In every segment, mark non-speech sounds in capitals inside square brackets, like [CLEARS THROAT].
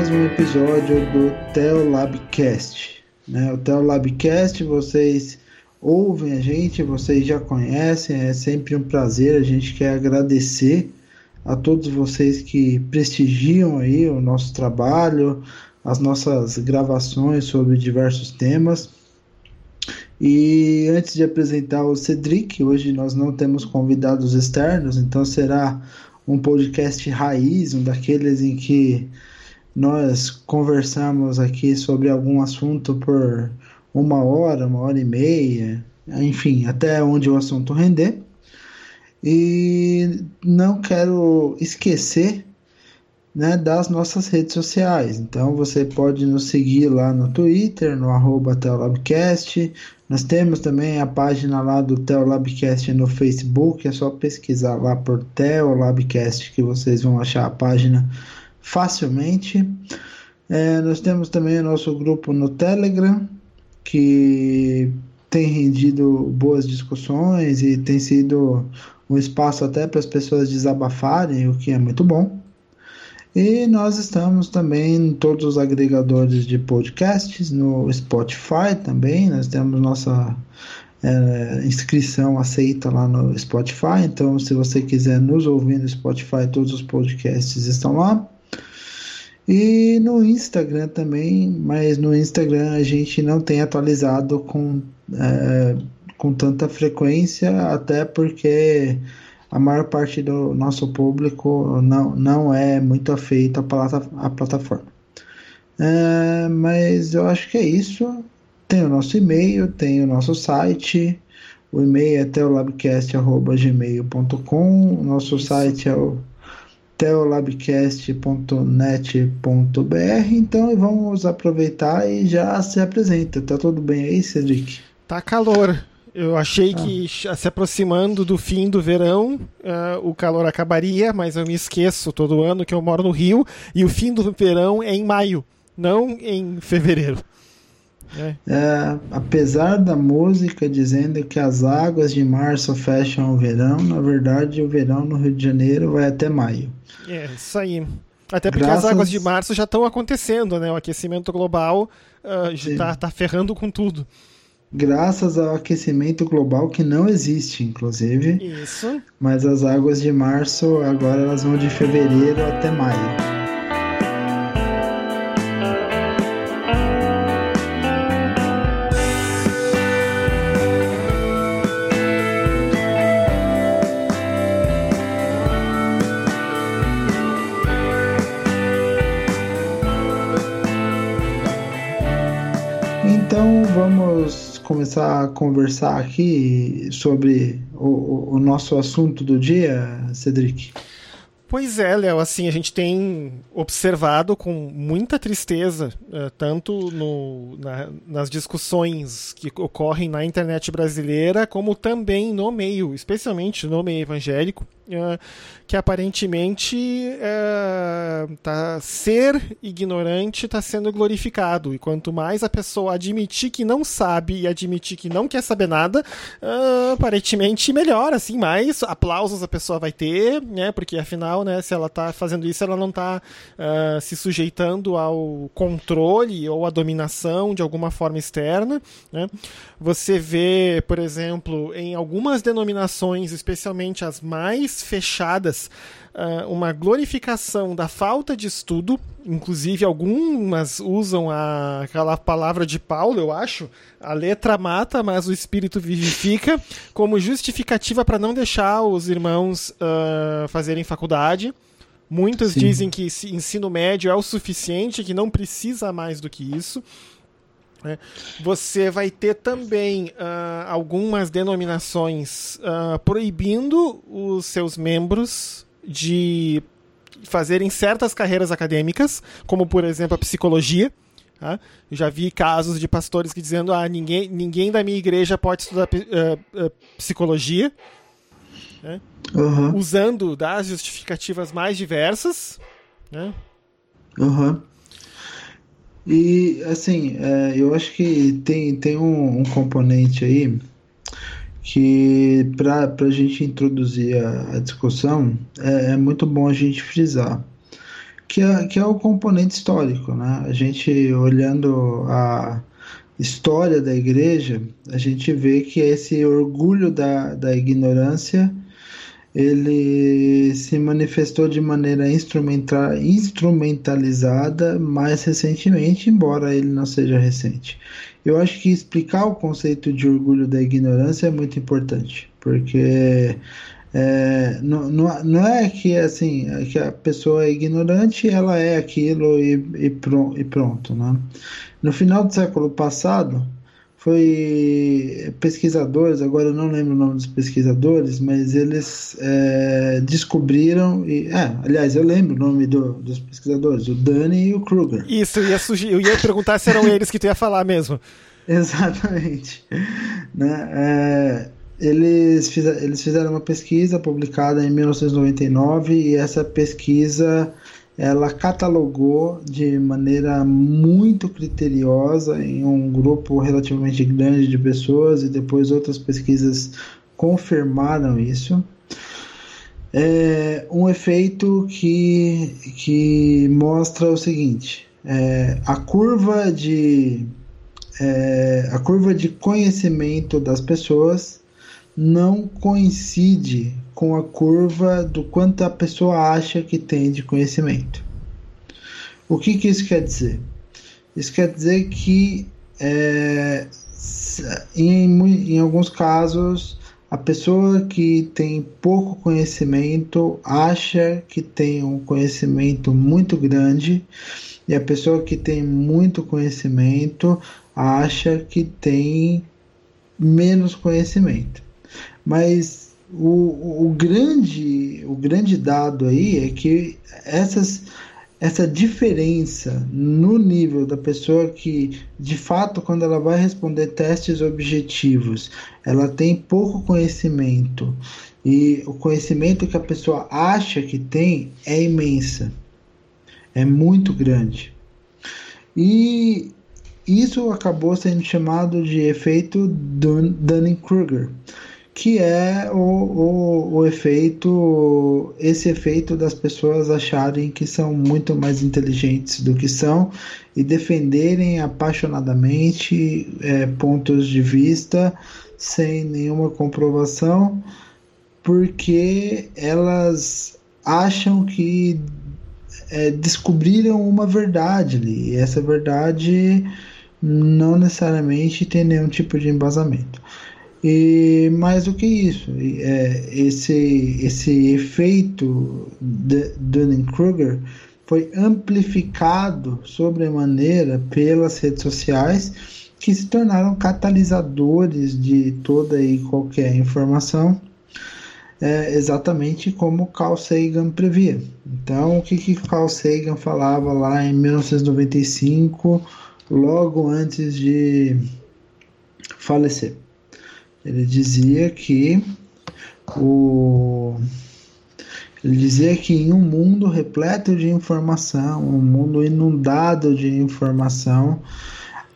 Mais um episódio do Teolabcast. Né? O Teolabcast, vocês ouvem a gente, vocês já conhecem, é sempre um prazer. A gente quer agradecer a todos vocês que prestigiam aí o nosso trabalho, as nossas gravações sobre diversos temas. E antes de apresentar o Cedric, hoje nós não temos convidados externos, então será um podcast raiz, um daqueles em que nós conversamos aqui sobre algum assunto por uma hora, uma hora e meia, enfim, até onde o assunto render. E não quero esquecer né, das nossas redes sociais. Então você pode nos seguir lá no Twitter, no arroba Teolabcast. Nós temos também a página lá do Teolabcast no Facebook, é só pesquisar lá por Teolabcast que vocês vão achar a página facilmente. É, nós temos também o nosso grupo no Telegram, que tem rendido boas discussões e tem sido um espaço até para as pessoas desabafarem, o que é muito bom. E nós estamos também em todos os agregadores de podcasts, no Spotify também, nós temos nossa é, inscrição aceita lá no Spotify, então se você quiser nos ouvir no Spotify, todos os podcasts estão lá. E no Instagram também, mas no Instagram a gente não tem atualizado com, é, com tanta frequência, até porque a maior parte do nosso público não, não é muito afeito à, plata, à plataforma. É, mas eu acho que é isso. Tem o nosso e-mail, tem o nosso site. O e-mail é teolabcast.gmail.com. O nosso isso. site é o teolabcast.net.br. Então vamos aproveitar e já se apresenta. Tá tudo bem aí, Cedric? Tá calor. Eu achei ah. que se aproximando do fim do verão, uh, o calor acabaria, mas eu me esqueço todo ano que eu moro no Rio e o fim do verão é em maio, não em fevereiro. É. É, apesar da música dizendo que as águas de março fecham o verão, na verdade o verão no Rio de Janeiro vai até maio. É, isso aí. Até porque Graças... as águas de março já estão acontecendo, né? O aquecimento global uh, está tá ferrando com tudo graças ao aquecimento global que não existe, inclusive. Isso. Mas as águas de março agora elas vão de fevereiro até maio. Começar a conversar aqui sobre o, o nosso assunto do dia, Cedric? Pois é, Léo, assim, a gente tem observado com muita tristeza, uh, tanto no, na, nas discussões que ocorrem na internet brasileira, como também no meio, especialmente no meio evangélico, que aparentemente uh, tá, ser ignorante está sendo glorificado. E quanto mais a pessoa admitir que não sabe e admitir que não quer saber nada, uh, aparentemente melhor, assim, mais aplausos a pessoa vai ter, né? Porque afinal, né, se ela está fazendo isso, ela não está uh, se sujeitando ao controle ou à dominação de alguma forma externa. Né? Você vê, por exemplo, em algumas denominações, especialmente as mais fechadas, uh, uma glorificação da falta de estudo, inclusive algumas usam a, aquela palavra de Paulo, eu acho, a letra mata, mas o espírito vivifica, como justificativa para não deixar os irmãos uh, fazerem faculdade. Muitos Sim. dizem que ensino médio é o suficiente, que não precisa mais do que isso. É. Você vai ter também uh, algumas denominações uh, proibindo os seus membros de fazerem certas carreiras acadêmicas, como por exemplo a psicologia. Tá? Eu já vi casos de pastores que dizendo ah, ninguém, ninguém da minha igreja pode estudar uh, uh, psicologia. Né? Uhum. Usando das justificativas mais diversas. Né? Uhum. E assim, é, eu acho que tem, tem um, um componente aí que para a gente introduzir a, a discussão é, é, muito bom a gente frisar que é, que é o componente histórico, né? A gente olhando a história da igreja, a gente vê que esse orgulho da, da ignorância ele se manifestou de maneira instrumental, instrumentalizada mais recentemente, embora ele não seja recente. Eu acho que explicar o conceito de orgulho da ignorância é muito importante, porque é, não, não, não, é que assim é que a pessoa é ignorante, ela é aquilo e, e, e pronto. Né? No final do século passado, foi pesquisadores, agora eu não lembro o nome dos pesquisadores, mas eles é, descobriram, e, é, aliás, eu lembro o nome do, dos pesquisadores, o Dani e o Kruger. Isso, eu ia, sugerir, eu ia perguntar se eram [LAUGHS] eles que tu ia falar mesmo. Exatamente. Né? É, eles, fizeram, eles fizeram uma pesquisa publicada em 1999 e essa pesquisa ela catalogou de maneira muito criteriosa em um grupo relativamente grande de pessoas e depois outras pesquisas confirmaram isso. É um efeito que, que mostra o seguinte: é, a curva de é, a curva de conhecimento das pessoas não coincide com a curva do quanto a pessoa acha que tem de conhecimento. O que, que isso quer dizer? Isso quer dizer que é, em, em alguns casos a pessoa que tem pouco conhecimento acha que tem um conhecimento muito grande e a pessoa que tem muito conhecimento acha que tem menos conhecimento. Mas o, o, grande, o grande dado aí é que essas, essa diferença no nível da pessoa que, de fato, quando ela vai responder testes objetivos, ela tem pouco conhecimento. E o conhecimento que a pessoa acha que tem é imensa, é muito grande. E isso acabou sendo chamado de efeito Dunning-Kruger que é o, o, o, efeito, esse efeito das pessoas acharem que são muito mais inteligentes do que são e defenderem apaixonadamente é, pontos de vista sem nenhuma comprovação, porque elas acham que é, descobriram uma verdade ali, e essa verdade não necessariamente tem nenhum tipo de embasamento. E mais do que isso, é, esse, esse efeito de Dunning-Kruger foi amplificado sobremaneira pelas redes sociais que se tornaram catalisadores de toda e qualquer informação, é, exatamente como Carl Sagan previa. Então, o que, que Carl Sagan falava lá em 1995, logo antes de falecer? Ele dizia que o ele dizia que em um mundo repleto de informação, um mundo inundado de informação,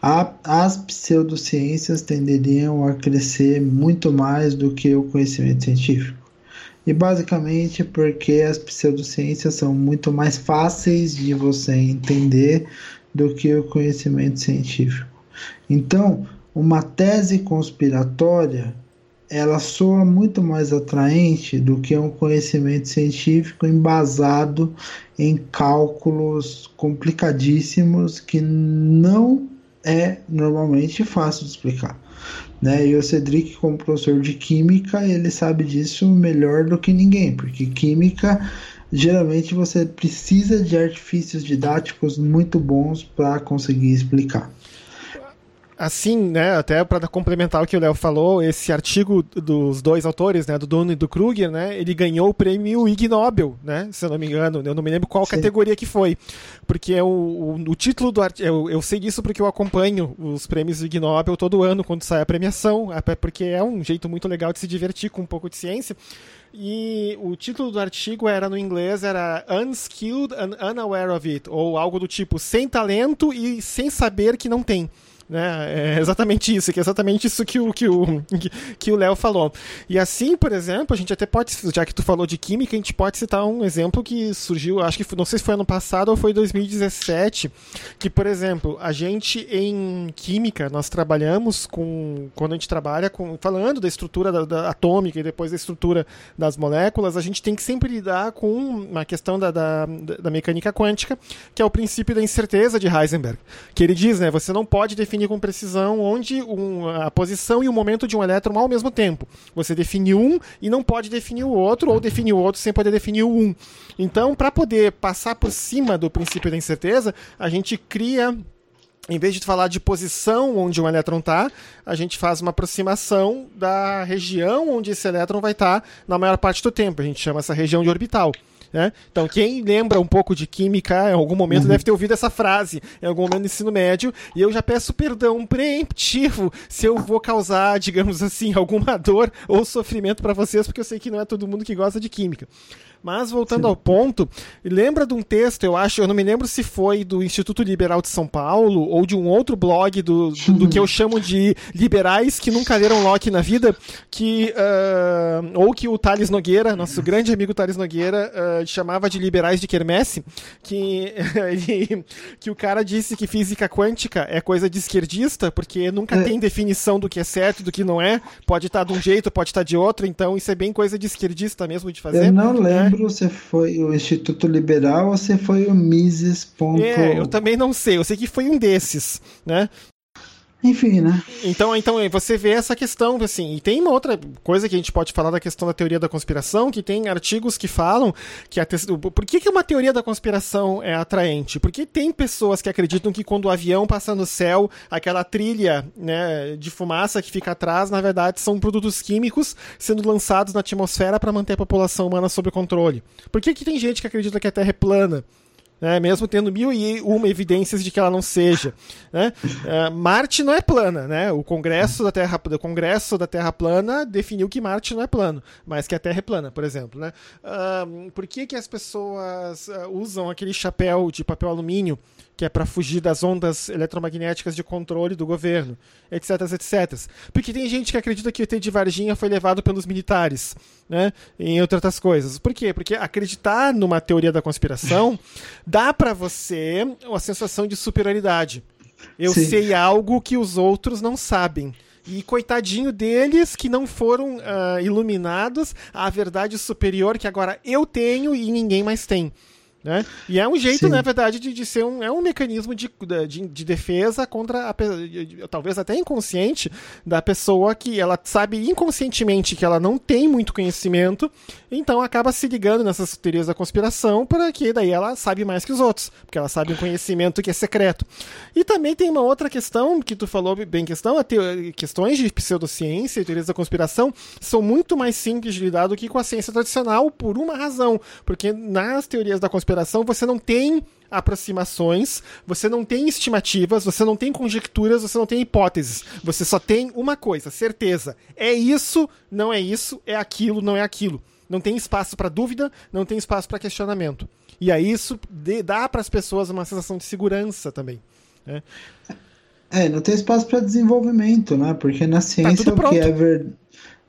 a, as pseudociências tenderiam a crescer muito mais do que o conhecimento científico. E basicamente porque as pseudociências são muito mais fáceis de você entender do que o conhecimento científico. Então, uma tese conspiratória ela soa muito mais atraente do que um conhecimento científico embasado em cálculos complicadíssimos que não é normalmente fácil de explicar. Né? E o Cedric, como professor de química, ele sabe disso melhor do que ninguém, porque química geralmente você precisa de artifícios didáticos muito bons para conseguir explicar assim, né, até para complementar o que o Léo falou, esse artigo dos dois autores, né, do Dono e do Kruger, né, ele ganhou o prêmio Ig Nobel, né, se eu não me engano, eu não me lembro qual Sim. categoria que foi, porque é o, o, o título do artigo, eu, eu sei disso porque eu acompanho os prêmios Ig Nobel todo ano quando sai a premiação, porque é um jeito muito legal de se divertir com um pouco de ciência, e o título do artigo era no inglês era Unskilled and Unaware of It, ou algo do tipo sem talento e sem saber que não tem. Né? É exatamente isso, que é exatamente isso que o que o [LAUGHS] que o Léo falou. E assim, por exemplo, a gente até pode, já que tu falou de química, a gente pode citar um exemplo que surgiu, acho que não sei se foi ano passado ou foi 2017, que por exemplo, a gente em química nós trabalhamos com quando a gente trabalha com falando da estrutura da, da atômica e depois da estrutura das moléculas, a gente tem que sempre lidar com uma questão da, da, da mecânica quântica, que é o princípio da incerteza de Heisenberg, que ele diz, né, você não pode definir definir com precisão onde um, a posição e o momento de um elétron ao mesmo tempo. Você define um e não pode definir o outro, ou definir o outro sem poder definir o um. Então, para poder passar por cima do princípio da incerteza, a gente cria em vez de falar de posição onde um elétron está, a gente faz uma aproximação da região onde esse elétron vai estar tá na maior parte do tempo. A gente chama essa região de orbital. Né? Então, quem lembra um pouco de química, em algum momento uhum. deve ter ouvido essa frase, em algum momento do ensino médio, e eu já peço perdão preemptivo se eu vou causar, digamos assim, [LAUGHS] alguma dor ou sofrimento para vocês, porque eu sei que não é todo mundo que gosta de química. Mas voltando Sim. ao ponto, lembra de um texto, eu acho, eu não me lembro se foi do Instituto Liberal de São Paulo ou de um outro blog do, do, do que eu [LAUGHS] chamo de liberais que nunca leram Locke na vida, que uh, ou que o Thales Nogueira, nosso grande amigo Thales Nogueira, uh, chamava de liberais de quermesse, que, [LAUGHS] que o cara disse que física quântica é coisa de esquerdista, porque nunca é. tem definição do que é certo do que não é, pode estar de um jeito, pode estar de outro, então isso é bem coisa de esquerdista mesmo de fazer. Eu não lembro lembro se foi o Instituto Liberal ou se foi o Mises. É, eu também não sei. Eu sei que foi um desses, né? Enfim, né? Então, então você vê essa questão, assim, e tem uma outra coisa que a gente pode falar da questão da teoria da conspiração, que tem artigos que falam que a te... por que, que uma teoria da conspiração é atraente? Porque tem pessoas que acreditam que quando o avião passa no céu, aquela trilha né, de fumaça que fica atrás, na verdade, são produtos químicos sendo lançados na atmosfera para manter a população humana sob controle. Por que, que tem gente que acredita que a Terra é plana? Né, mesmo tendo mil e uma evidências de que ela não seja. Né? Uh, Marte não é plana, né? O Congresso da Terra, o Congresso da Terra plana definiu que Marte não é plano, mas que a Terra é plana, por exemplo. Né? Uh, por que, que as pessoas uh, usam aquele chapéu de papel alumínio que é para fugir das ondas eletromagnéticas de controle do governo, etc, etc. Porque tem gente que acredita que o ET de Varginha foi levado pelos militares, né, em outras coisas. Por quê? Porque acreditar numa teoria da conspiração [LAUGHS] dá para você uma sensação de superioridade. Eu Sim. sei algo que os outros não sabem. E coitadinho deles que não foram uh, iluminados à verdade superior que agora eu tenho e ninguém mais tem. Né? E é um jeito, Sim. na verdade, de, de ser um, é um mecanismo de, de, de defesa contra, a, talvez até inconsciente, da pessoa que ela sabe inconscientemente que ela não tem muito conhecimento, então acaba se ligando nessas teorias da conspiração, para que daí ela sabe mais que os outros, porque ela sabe um conhecimento que é secreto. E também tem uma outra questão, que tu falou bem questão, a questões de pseudociência e teorias da conspiração são muito mais simples de lidar do que com a ciência tradicional, por uma razão, porque nas teorias da conspiração operação, você não tem aproximações, você não tem estimativas, você não tem conjecturas, você não tem hipóteses. Você só tem uma coisa, certeza. É isso, não é isso, é aquilo, não é aquilo. Não tem espaço para dúvida, não tem espaço para questionamento. E aí isso dá para as pessoas uma sensação de segurança também. Né? É, não tem espaço para desenvolvimento, né? Porque na tá ciência tá o que é ver...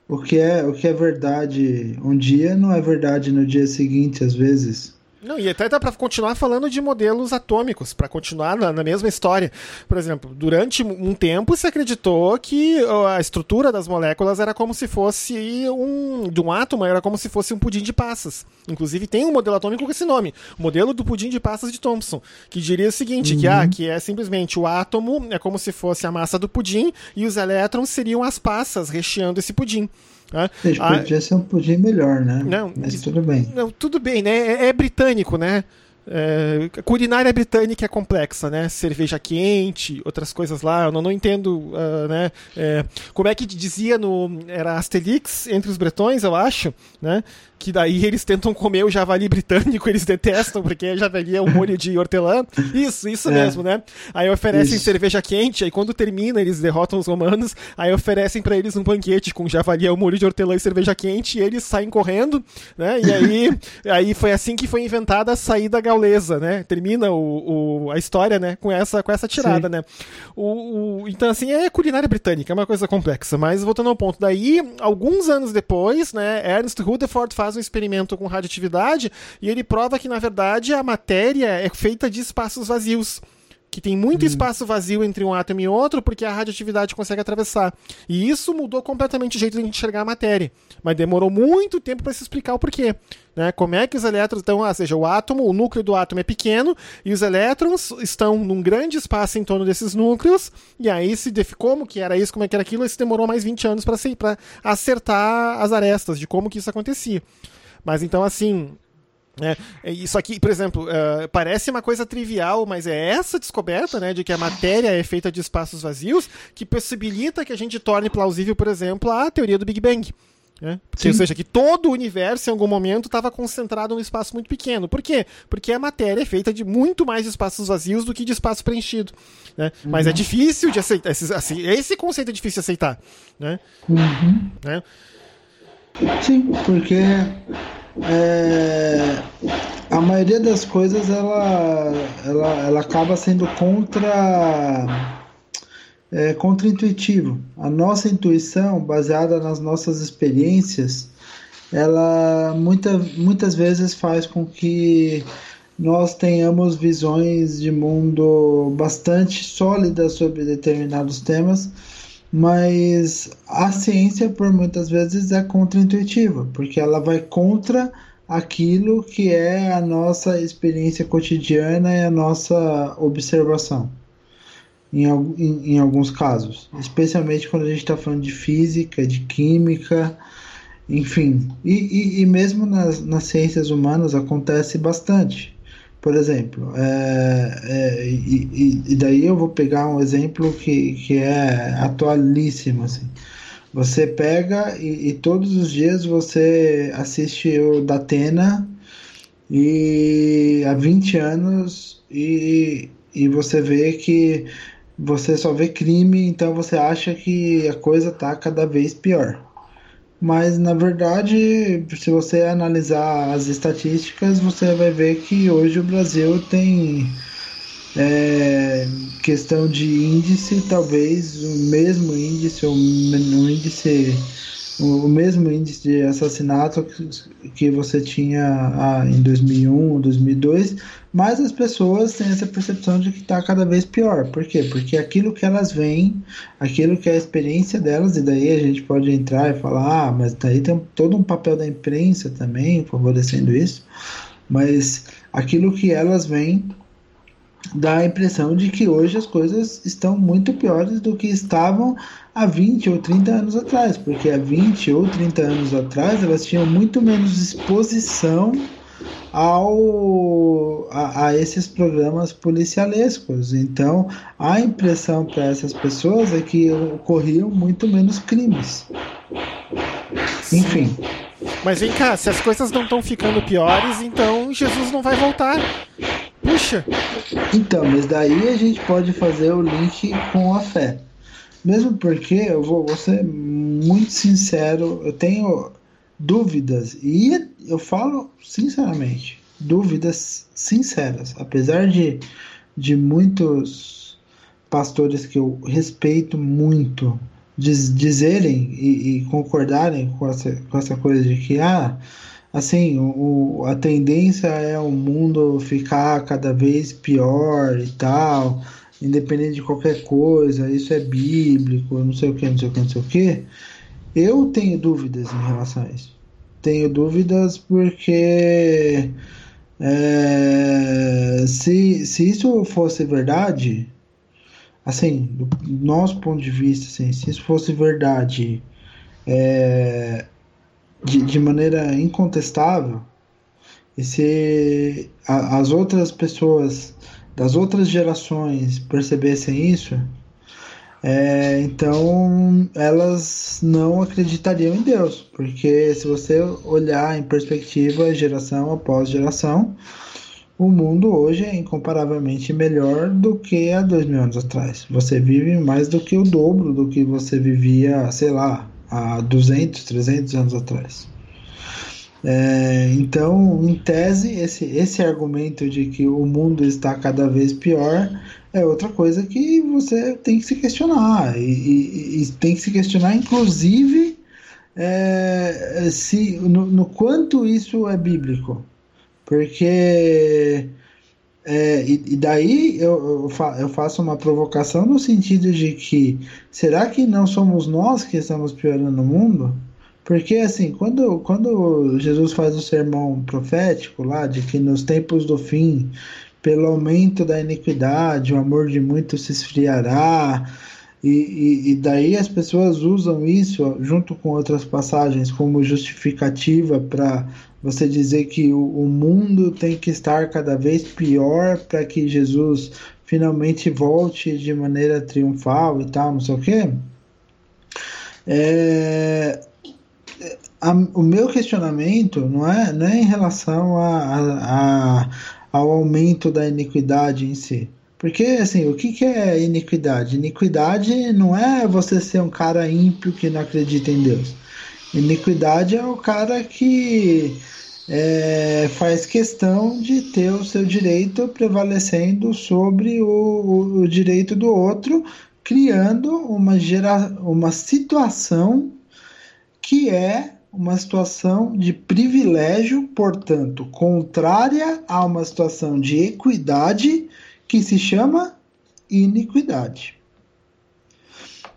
o que é o que é verdade um dia não é verdade no dia seguinte às vezes. Não, e até dá para continuar falando de modelos atômicos, para continuar na, na, mesma história. Por exemplo, durante um tempo se acreditou que a estrutura das moléculas era como se fosse um. de um átomo, era como se fosse um pudim de passas. Inclusive tem um modelo atômico com esse nome, o modelo do pudim de passas de Thomson, que diria o seguinte: uhum. que, ah, que é simplesmente o átomo é como se fosse a massa do pudim e os elétrons seriam as passas recheando esse pudim. Né? podia ser um pudim melhor, né? Não, Mas tudo bem. Não, tudo bem, né? É, é britânico, né? É, culinária britânica é complexa, né? Cerveja quente, outras coisas lá. Eu não, não entendo, uh, né? É, como é que dizia no era Asterix entre os bretões, eu acho, né? Que daí eles tentam comer o javali britânico, eles detestam, porque javali é um molho de hortelã. Isso, isso é. mesmo, né? Aí oferecem isso. cerveja quente, aí quando termina, eles derrotam os romanos, aí oferecem para eles um banquete com javali, um molho de hortelã e cerveja quente, e eles saem correndo, né? E aí, [LAUGHS] aí foi assim que foi inventada a saída gaulesa, né? Termina o, o, a história, né? Com essa, com essa tirada, Sim. né? O, o, então, assim, é culinária britânica, é uma coisa complexa. Mas voltando ao ponto, daí, alguns anos depois, né? Ernst Rutherford faz um experimento com radioatividade e ele prova que, na verdade, a matéria é feita de espaços vazios que tem muito hum. espaço vazio entre um átomo e outro, porque a radioatividade consegue atravessar. E isso mudou completamente o jeito de a gente enxergar a matéria. Mas demorou muito tempo para se explicar o porquê. Né? Como é que os elétrons estão, ou seja, o átomo, o núcleo do átomo é pequeno e os elétrons estão num grande espaço em torno desses núcleos, e aí se como que era isso, como é que era aquilo, isso demorou mais 20 anos para acertar as arestas de como que isso acontecia. Mas então, assim, é, isso aqui, por exemplo, uh, parece uma coisa trivial, mas é essa descoberta, né, de que a matéria é feita de espaços vazios que possibilita que a gente torne plausível, por exemplo, a teoria do Big Bang. Né? Porque, ou seja, que todo o universo em algum momento estava concentrado num espaço muito pequeno. Por quê? Porque a matéria é feita de muito mais espaços vazios do que de espaço preenchido. Né? Uhum. Mas é difícil de aceitar. Esse, assim, esse conceito é difícil de aceitar. Né? Uhum. Né? Sim, porque é, a maioria das coisas ela, ela, ela acaba sendo contra é, contra-intuitivo. A nossa intuição, baseada nas nossas experiências, ela muita, muitas vezes faz com que nós tenhamos visões de mundo bastante sólidas sobre determinados temas mas a ciência, por muitas vezes, é contra-intuitiva, porque ela vai contra aquilo que é a nossa experiência cotidiana e a nossa observação. Em, em, em alguns casos, especialmente quando a gente está falando de física, de química, enfim, e, e, e mesmo nas, nas ciências humanas acontece bastante. Por exemplo, é, é, e, e, daí eu vou pegar um exemplo que, que é atualíssimo. Assim. Você pega e, e todos os dias você assiste o Datena e há 20 anos e, e você vê que você só vê crime, então você acha que a coisa está cada vez pior. Mas na verdade, se você analisar as estatísticas, você vai ver que hoje o Brasil tem é, questão de índice, talvez o mesmo índice, ou um índice o mesmo índice de assassinato que, você tinha ah, em 2001, 2002, mas as pessoas têm essa percepção de que está cada vez pior. Por quê? Porque aquilo que elas veem, aquilo que é a experiência delas, e daí a gente pode entrar e falar, ah, mas daí tem todo um papel da imprensa também favorecendo isso, mas aquilo que elas veem dá a impressão de que hoje as coisas estão muito piores do que estavam há 20 ou 30 anos atrás, porque há 20 ou 30 anos atrás elas tinham muito menos exposição ao a, a esses programas policialescos. Então, a impressão para essas pessoas é que ocorriam muito menos crimes. Enfim. Mas vem cá, se as coisas não estão ficando piores, então Jesus não vai voltar. Puxa! Então, mas daí a gente pode fazer o link com a fé. Mesmo porque eu vou, vou ser muito sincero, eu tenho dúvidas, e eu falo sinceramente, dúvidas sinceras. Apesar de, de muitos pastores que eu respeito muito diz, dizerem e, e, concordarem com essa, com essa coisa de que ah, assim, o, a tendência é o mundo ficar cada vez pior e tal, independente de qualquer coisa, isso é bíblico, não sei o que, não sei o que, não sei o que. Eu tenho dúvidas em relação a isso. Tenho dúvidas porque é, se, se isso fosse verdade, assim, do nosso ponto de vista, assim, se isso fosse verdade, é, de, de maneira incontestável e se a, as outras pessoas das outras gerações percebessem isso, é, então elas não acreditariam em Deus, porque se você olhar em perspectiva geração após geração, o mundo hoje é incomparavelmente melhor do que há dois mil anos atrás. Você vive mais do que o dobro do que você vivia, sei lá, há 200, 300 anos atrás. É, então, em tese, esse, esse argumento de que o mundo está cada vez pior é outra coisa que você tem que se questionar. E, e, e tem que se questionar, inclusive, é, se, no, no, quanto isso é bíblico. Porque. É, e, daí eu, eu, faço uma provocação no sentido de que será que não somos nós que estamos piorando o mundo? Porque assim, quando, quando Jesus faz o sermão profético lá de que nos tempos do fim, pelo aumento da iniquidade, o amor de muitos se esfriará, e, e, e, daí as pessoas usam isso junto com outras passagens como justificativa para você dizer que o, o, mundo tem que estar cada vez pior para que Jesus finalmente volte de maneira triunfal e tal, não sei o quê. É, a, o meu questionamento não é, não é em relação a, a, a, ao aumento da iniquidade em si. Porque, assim, o que, que é iniquidade? Iniquidade não é você ser um cara ímpio que não acredita em Deus. Iniquidade é o cara que é, faz questão de ter o seu direito prevalecendo sobre o, o, o direito do outro, criando uma, gera, uma situação que é uma situação de privilégio, portanto, contrária a uma situação de equidade que se chama iniquidade.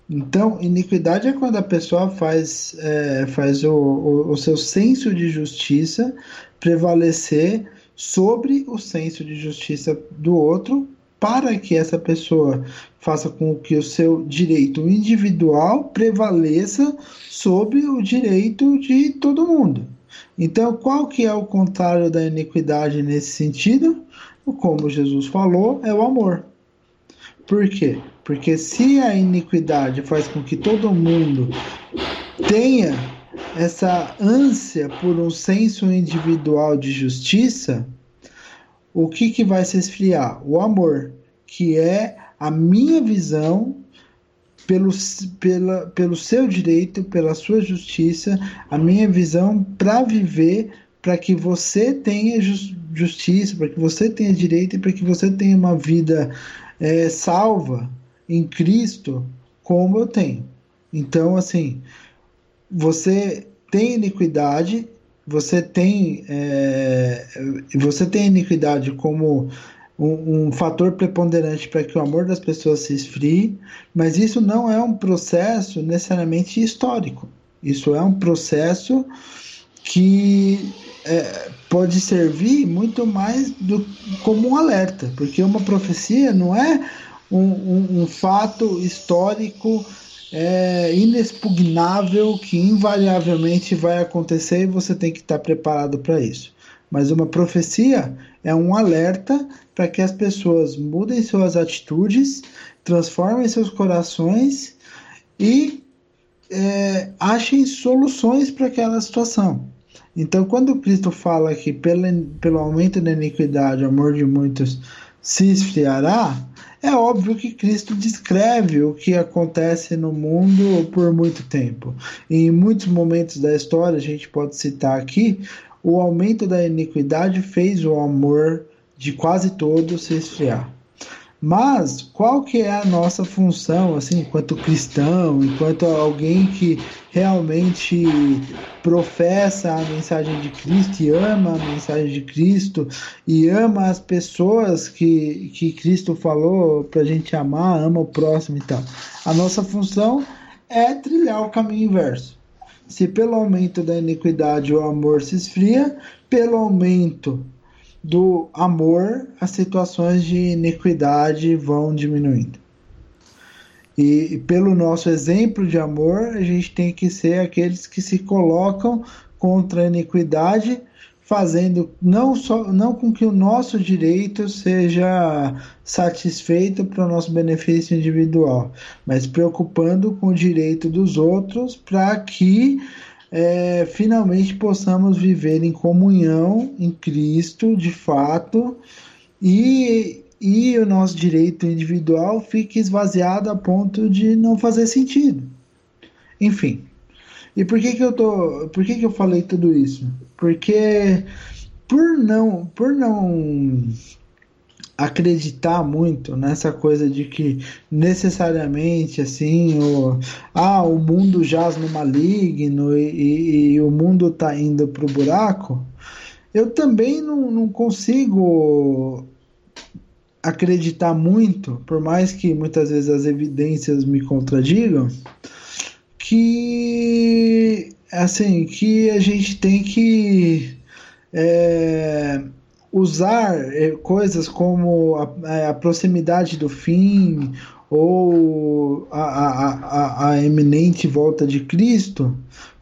Então, iniquidade é quando a pessoa faz, é, faz o, o, o seu senso de justiça prevalecer sobre o senso de justiça do outro, para que essa pessoa faça com que o seu direito individual prevaleça sobre o direito de todo mundo. Então, qual que é o contrário da iniquidade nesse sentido? Como Jesus falou, é o amor. Por quê? Porque se a iniquidade faz com que todo mundo tenha essa ânsia por um senso individual de justiça, o que, que vai se esfriar? O amor, que é a minha visão pelo, pela, pelo seu direito, pela sua justiça, a minha visão para viver, para que você tenha justiça, para que você tenha direito e para que você tenha uma vida é, salva em Cristo, como eu tenho. Então, assim, você tem iniquidade, você tem é, você tem iniquidade como um, um fator preponderante para que o amor das pessoas se esfrie, mas isso não é um processo necessariamente histórico. Isso é um processo que é, pode servir muito mais do, como um alerta, porque uma profecia não é um, um, um fato histórico é inexpugnável que invariavelmente vai acontecer e você tem que estar preparado para isso. Mas uma profecia é um alerta para que as pessoas mudem suas atitudes, transformem seus corações e é, achem soluções para aquela situação. Então, quando Cristo fala que pelo, pelo aumento da iniquidade, o amor de muitos se esfriará, é óbvio que Cristo descreve o que acontece no mundo por muito tempo. E em muitos momentos da história, a gente pode citar aqui, o aumento da iniquidade fez o amor de quase todos se esfriar. Mas qual que é a nossa função, assim, enquanto cristão, enquanto alguém que realmente professa a mensagem de Cristo e ama a mensagem de Cristo e ama as pessoas que, que Cristo falou para a gente amar, ama o próximo e tal. A nossa função é trilhar o caminho inverso. Se pelo aumento da iniquidade o amor se esfria, pelo aumento do amor, as situações de iniquidade vão diminuindo. E, pelo nosso exemplo de amor, a gente tem que ser aqueles que se colocam contra a iniquidade, fazendo não só não com que o nosso direito seja satisfeito para o nosso benefício individual, mas preocupando com o direito dos outros para que é, finalmente possamos viver em comunhão em Cristo, de fato, e, e o nosso direito individual fique esvaziado a ponto de não fazer sentido. Enfim, E por que que eu tô, por que que eu falei tudo isso? Porque por não, por não acreditar muito nessa coisa de que necessariamente assim o, ah, o mundo jaz no maligno e, e, e o mundo está indo para o buraco, eu também não, não consigo acreditar muito, por mais que muitas vezes as evidências me contradigam, que assim que a gente tem que é, usar é, coisas como a, é, a, proximidade do fim ou a, a, a, a eminente volta de Cristo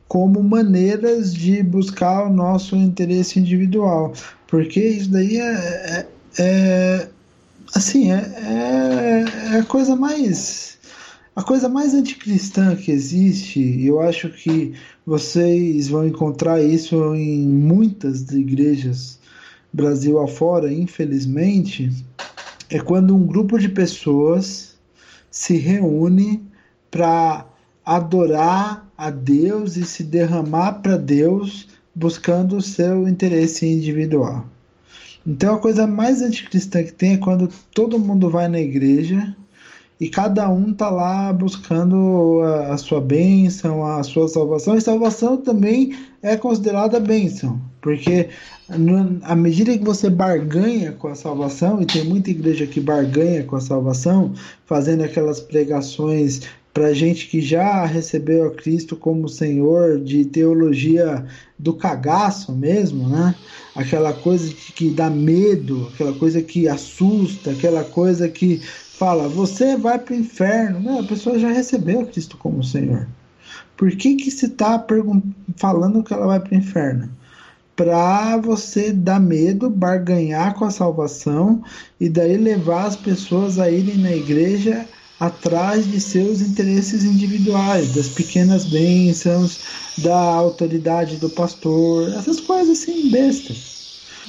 como maneiras de buscar o nosso interesse individual, porque isso daí é, é, é assim é, é, é, a coisa mais a coisa mais anticristã que existe. Eu acho que vocês vão encontrar isso em muitas igrejas Brasil afora, infelizmente, é quando um grupo de pessoas se reúne para adorar a Deus e se derramar para Deus buscando o seu interesse individual. Então a coisa mais anticristã que tem é quando todo mundo vai na igreja e cada um tá lá buscando a, a, sua bênção, a sua salvação. E salvação também é considerada bênção, porque à medida que você barganha com a salvação, e tem muita igreja que barganha com a salvação, fazendo aquelas pregações para gente que já recebeu a Cristo como Senhor, de teologia do cagaço mesmo, né? Aquela coisa que dá medo, aquela coisa que assusta, aquela coisa que fala, você vai para o inferno. Não, a pessoa já recebeu Cristo como Senhor. Por que, que você está falando que ela vai para o inferno? Para você dar medo, barganhar com a salvação e daí levar as pessoas a irem na igreja atrás de seus interesses individuais, das pequenas bênçãos, da autoridade do pastor, essas coisas assim bestas.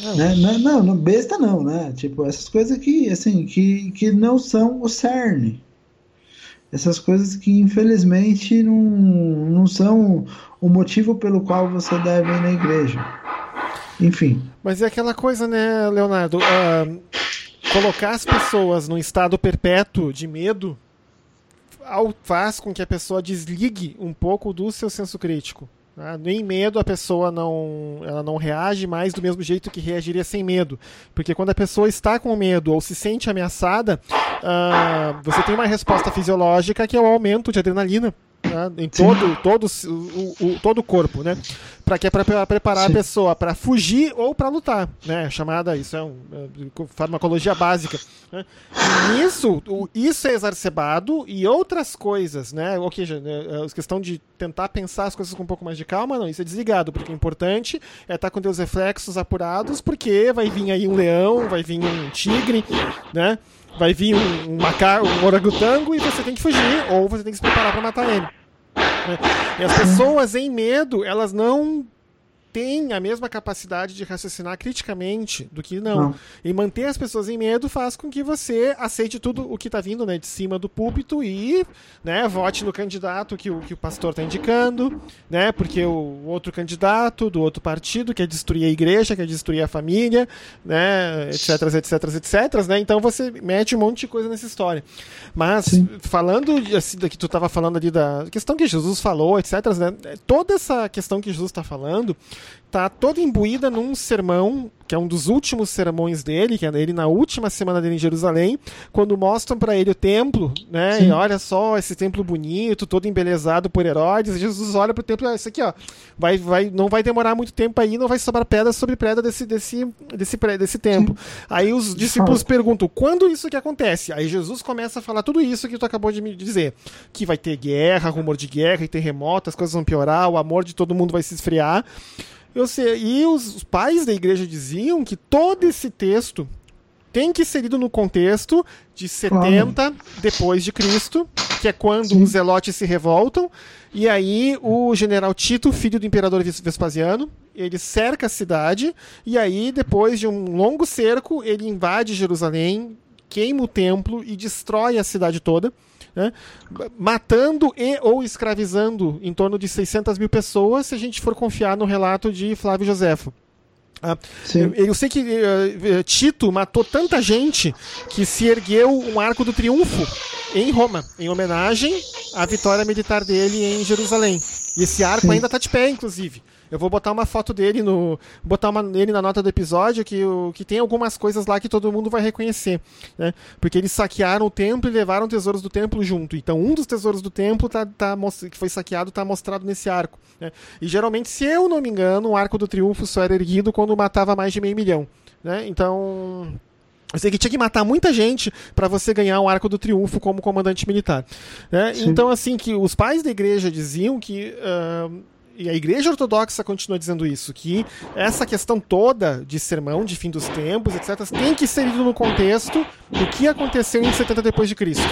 Não. Né? Não, não, não, besta não, né? Tipo, essas coisas que, assim, que, que não são o cerne. Essas coisas que, infelizmente, não, não são o motivo pelo qual você deve ir na igreja. Enfim. Mas é aquela coisa, né, Leonardo? Uh, colocar as pessoas num estado perpétuo de medo faz com que a pessoa desligue um pouco do seu senso crítico. Né? Nem medo a pessoa não, ela não reage mais do mesmo jeito que reagiria sem medo. Porque quando a pessoa está com medo ou se sente ameaçada, uh, você tem uma resposta fisiológica que é o aumento de adrenalina né, em todo, todo, o, o, todo o corpo, né? Para que é para preparar Sim. a pessoa para fugir ou para lutar, né? Chamada isso é, um, é farmacologia básica. Né? E isso, o, isso é exacerbado e outras coisas, né? Ou seja, né, a questão de tentar pensar as coisas com um pouco mais de calma, não, isso é desligado, porque o importante é estar tá com os reflexos apurados, porque vai vir aí um leão, vai vir um tigre, né? vai vir um, um macaco, um orangotango e você tem que fugir ou você tem que se preparar para matar ele. [LAUGHS] E as pessoas em medo, elas não tem a mesma capacidade de raciocinar criticamente do que não. não. E manter as pessoas em medo faz com que você aceite tudo o que está vindo né, de cima do púlpito e né, vote no candidato que o, que o pastor está indicando, né, porque o outro candidato do outro partido quer destruir a igreja, quer destruir a família, né, etc, etc, etc. Né, então você mete um monte de coisa nessa história. Mas, Sim. falando assim, que tu estava falando ali da questão que Jesus falou, etc., né, toda essa questão que Jesus está falando tá toda imbuída num sermão que é um dos últimos sermões dele, que é ele na última semana dele em Jerusalém, quando mostram para ele o templo, né? Sim. E olha só esse templo bonito, todo embelezado por Herodes. E Jesus olha pro templo, isso aqui, ó, vai, vai, não vai demorar muito tempo aí, não vai sobrar pedra sobre pedra desse, desse, desse, desse templo. Sim. Aí os discípulos perguntam, quando isso que acontece? Aí Jesus começa a falar tudo isso que tu acabou de me dizer, que vai ter guerra, rumor de guerra e terremoto, as coisas vão piorar, o amor de todo mundo vai se esfriar. Eu sei, e os pais da igreja diziam que todo esse texto tem que ser lido no contexto de 70 claro. depois de Cristo, que é quando Sim. os zelotes se revoltam, e aí o general Tito, filho do imperador Vespasiano, ele cerca a cidade, e aí depois de um longo cerco, ele invade Jerusalém, queima o templo e destrói a cidade toda. Né, matando e ou escravizando em torno de 600 mil pessoas, se a gente for confiar no relato de Flávio Josefo. Ah, eu, eu, sei que uh, Tito matou tanta gente que se ergueu um arco do triunfo em Roma, em homenagem à vitória militar dele em Jerusalém. E esse arco Sim. ainda está de pé, inclusive. Eu vou botar uma foto dele no. botar uma, ele na nota do episódio que, o, que tem algumas coisas lá que todo mundo vai reconhecer. Né? Porque eles saquearam o templo e levaram tesouros do templo junto. Então, um dos tesouros do templo tá, tá, que foi saqueado está mostrado nesse arco. Né? E geralmente, se eu não me engano, o arco do triunfo só era erguido quando matava mais de meio milhão. Né? Então. Eu sei que tinha que matar muita gente para você ganhar um arco do triunfo como comandante militar. Né? Então, assim, que os pais da igreja diziam que. Uh, e a Igreja Ortodoxa continua dizendo isso, que essa questão toda de sermão, de fim dos tempos, etc., tem que ser lido no contexto do que aconteceu em 70 depois de Cristo.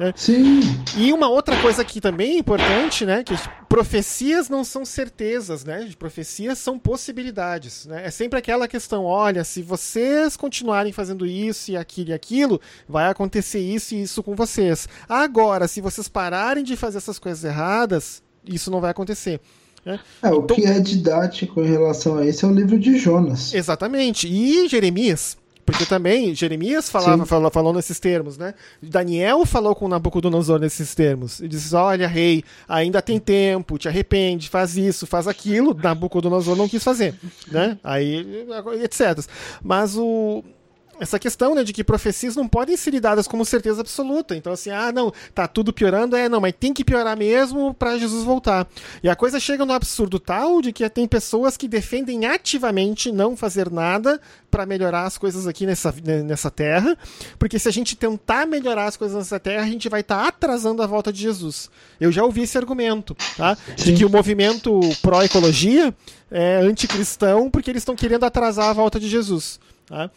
Né? Sim. E uma outra coisa que também é importante, né, que profecias não são certezas, né? Profecias são possibilidades, né? É sempre aquela questão, olha, se vocês continuarem fazendo isso e aquilo e aquilo, vai acontecer isso e isso com vocês. Agora, se vocês pararem de fazer essas coisas erradas, isso não vai acontecer. É, é o então, que é didático em relação a isso é o livro de Jonas. Exatamente. E Jeremias. Porque também Jeremias falava, falou, falou nesses termos, né? Daniel falou com Nabucodonosor nesses termos. E disse: Olha, rei, ainda tem tempo, te arrepende, faz isso, faz aquilo. Nabucodonosor não quis fazer, né? Aí, etc. Mas o, essa questão, né, de que profecias não podem ser dadas como certeza absoluta. Então, assim, ah, não, tá tudo piorando, é, não, mas tem que piorar mesmo para Jesus voltar. E a coisa chega no absurdo tal de que tem pessoas que defendem ativamente não fazer nada para melhorar as coisas aqui nessa, né, nessa terra, porque se a gente tentar melhorar as coisas nessa terra, a gente vai estar tá atrasando a volta de Jesus. Eu já ouvi esse argumento, tá? De que o movimento pró-ecologia é anticristão porque eles estão querendo atrasar a volta de Jesus, tá?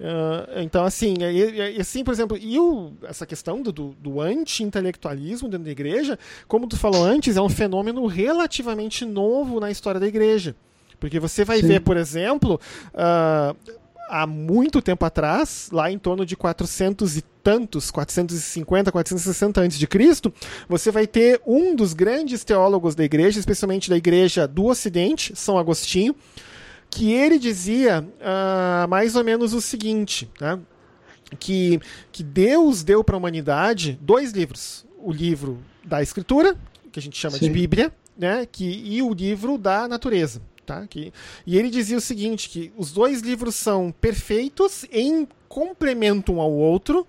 Uh, então, assim, e, e, assim, por exemplo, e o, essa questão do, do, anti-intelectualismo dentro da igreja, como tu falou antes, é um fenômeno relativamente novo na história da igreja. Porque você vai Sim. ver, por exemplo, uh, há muito tempo atrás, lá em torno de 400 e tantos, 450, 460 antes de Cristo, você vai ter um dos grandes teólogos da igreja, especialmente da igreja do Ocidente, São Agostinho, que ele dizia uh, mais ou menos o seguinte, né? que, que Deus deu para a humanidade dois livros. O livro da Escritura, que a gente chama Sim. de Bíblia, né? que, e o livro da natureza. Tá? Que, e ele dizia o seguinte, que os dois livros são perfeitos em complemento um ao outro,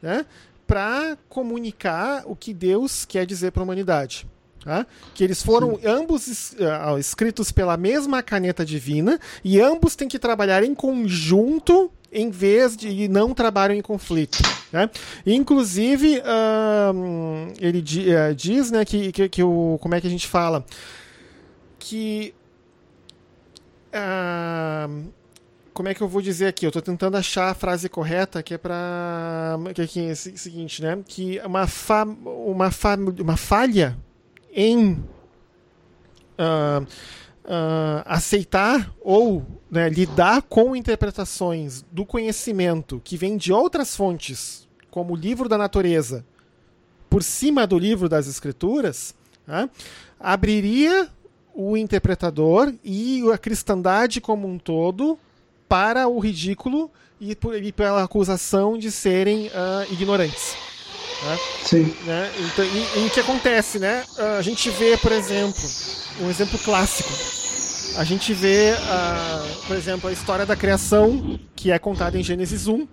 né? para comunicar o que Deus quer dizer para a humanidade. Tá? Que eles foram Sim. ambos uh, escritos pela mesma caneta divina e ambos têm que trabalhar em conjunto em vez de não trabalham em conflito. Né? Inclusive, uh, ele uh, diz né, que, que, que, o. Como é que a gente fala? Que. como é que eu vou dizer aqui? Eu estou tentando achar a frase correta que é para que é, é o seguinte, né? Que uma fa, uma, fa, uma falha em uh, uh, aceitar ou né, lidar com interpretações do conhecimento que vem de outras fontes, como o livro da natureza, por cima do livro das escrituras, né, abriria o interpretador e a cristandade como um todo para o ridículo e, por, e pela acusação de serem uh, ignorantes. Né? Sim. Né? Então, e, e o que acontece, né? A gente vê, por exemplo, um exemplo clássico. A gente vê, uh, por exemplo, a história da criação, que é contada em Gênesis 1.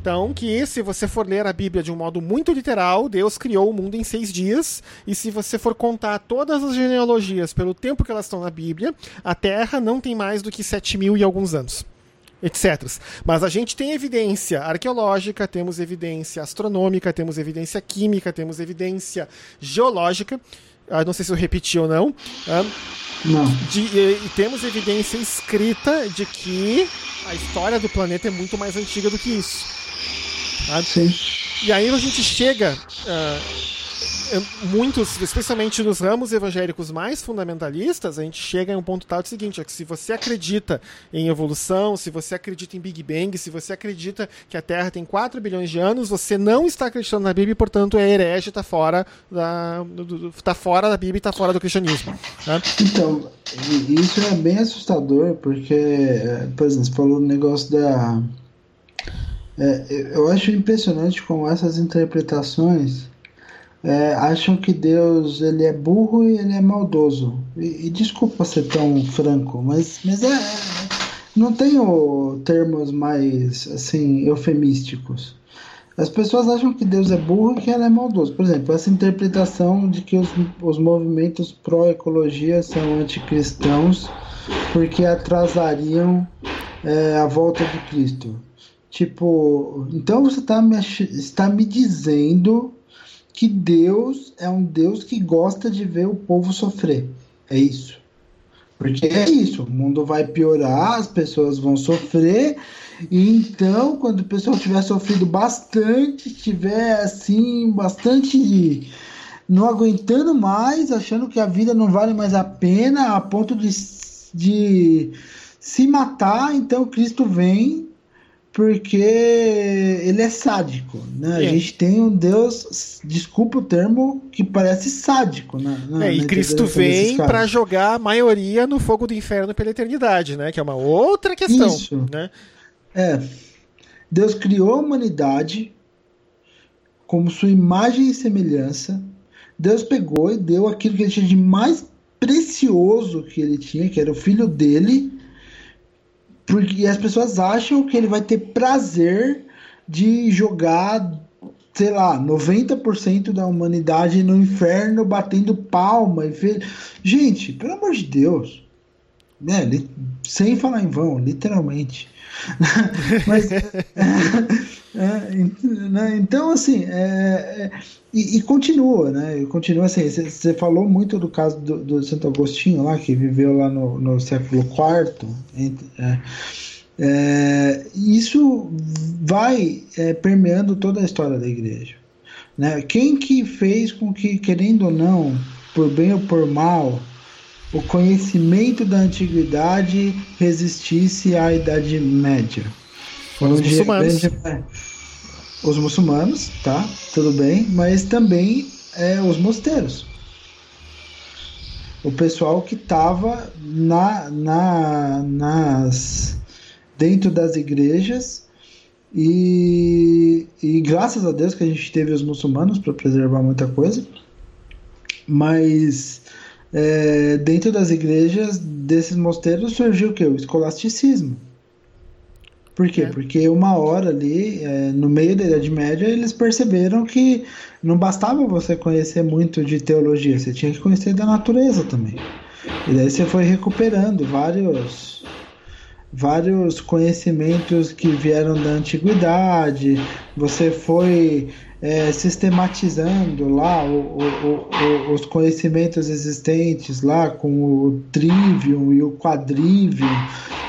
Então, que se você for ler a Bíblia de um modo muito literal, Deus criou o mundo em seis dias. E se você for contar todas as genealogias pelo tempo que elas estão na Bíblia, a Terra não tem mais do que sete mil e alguns anos etc. Mas a gente tem evidência arqueológica, temos evidência astronômica, temos evidência química, temos evidência geológica. Ah, não sei se eu repeti ou não. Ah, não. De, e, e, temos evidência escrita de que a história do planeta é muito mais antiga do que isso. Ah, Sim. E aí a gente chega. Muitos, especialmente nos ramos evangélicos mais fundamentalistas, a gente chega em um ponto tal de seguinte, é que se você acredita em evolução, se você acredita em Big Bang, se você acredita que a Terra tem 4 bilhões de anos, você não está acreditando na Bíblia e, portanto, é herege, está fora da, tá fora da Bíblia e está fora do cristianismo. Né? Então, isso é bem assustador, porque, por exemplo, você falou no negócio da. É, eu acho impressionante como essas interpretações é, acham que Deus ele é burro e ele é maldoso. E, e desculpa ser tão franco, mas, mas é, não tenho termos mais assim eufemísticos. As pessoas acham que Deus é burro e que ele é maldoso. Por exemplo, essa interpretação de que os, os movimentos pró-ecologia são anticristãos porque atrasariam é, a volta de Cristo. Tipo, então você tá me, está me dizendo que Deus é um Deus que gosta de ver o povo sofrer. É isso. Porque é isso, o mundo vai piorar, as pessoas vão sofrer, e então, quando o pessoal tiver sofrido bastante, tiver assim, bastante não aguentando mais, achando que a vida não vale mais a pena, a ponto de, de se matar, então Cristo vem porque ele é sádico, né? É. A gente tem um Deus, desculpa o termo, que parece sádico, né? É, e Cristo vem para jogar a maioria no fogo do inferno pela eternidade, né? Que é uma outra questão, Isso. né? É. Deus criou a humanidade como sua imagem e semelhança. Deus pegou e deu aquilo que ele tinha de mais precioso que ele tinha, que era o filho dele, porque as pessoas acham que ele vai ter prazer de jogar, sei lá, 90% da humanidade no inferno batendo palma. E fe... Gente, pelo amor de Deus. Né? Sem falar em vão, literalmente. [LAUGHS] Mas, [LAUGHS] é, né? então, assim, é, é, e, e, continua, né? Continua assim. Você falou muito do caso do, do, Santo Agostinho lá, que viveu lá no, no século IV. É, é, isso vai é, permeando toda a história da igreja. Né? Quem que fez com que, querendo ou não, por bem ou por mal, o conhecimento da antiguidade resistisse à Idade Média. Foram os muçulmanos. Os muçulmanos, tá? Tudo bem, mas também é, os mosteiros. O pessoal que estava na, na, nas, dentro das igrejas e, e graças a Deus que a gente teve os muçulmanos para preservar muita coisa, mas é, dentro das igrejas desses mosteiros surgiu o que? O escolasticismo. Por quê? É. Porque uma hora ali, é, no meio da Idade Média, eles perceberam que não bastava você conhecer muito de teologia, você tinha que conhecer da natureza também. E daí você foi recuperando vários vários conhecimentos que vieram da antiguidade, você foi é, sistematizando lá o, o, o, os conhecimentos existentes lá com o trivium e o quadrivium.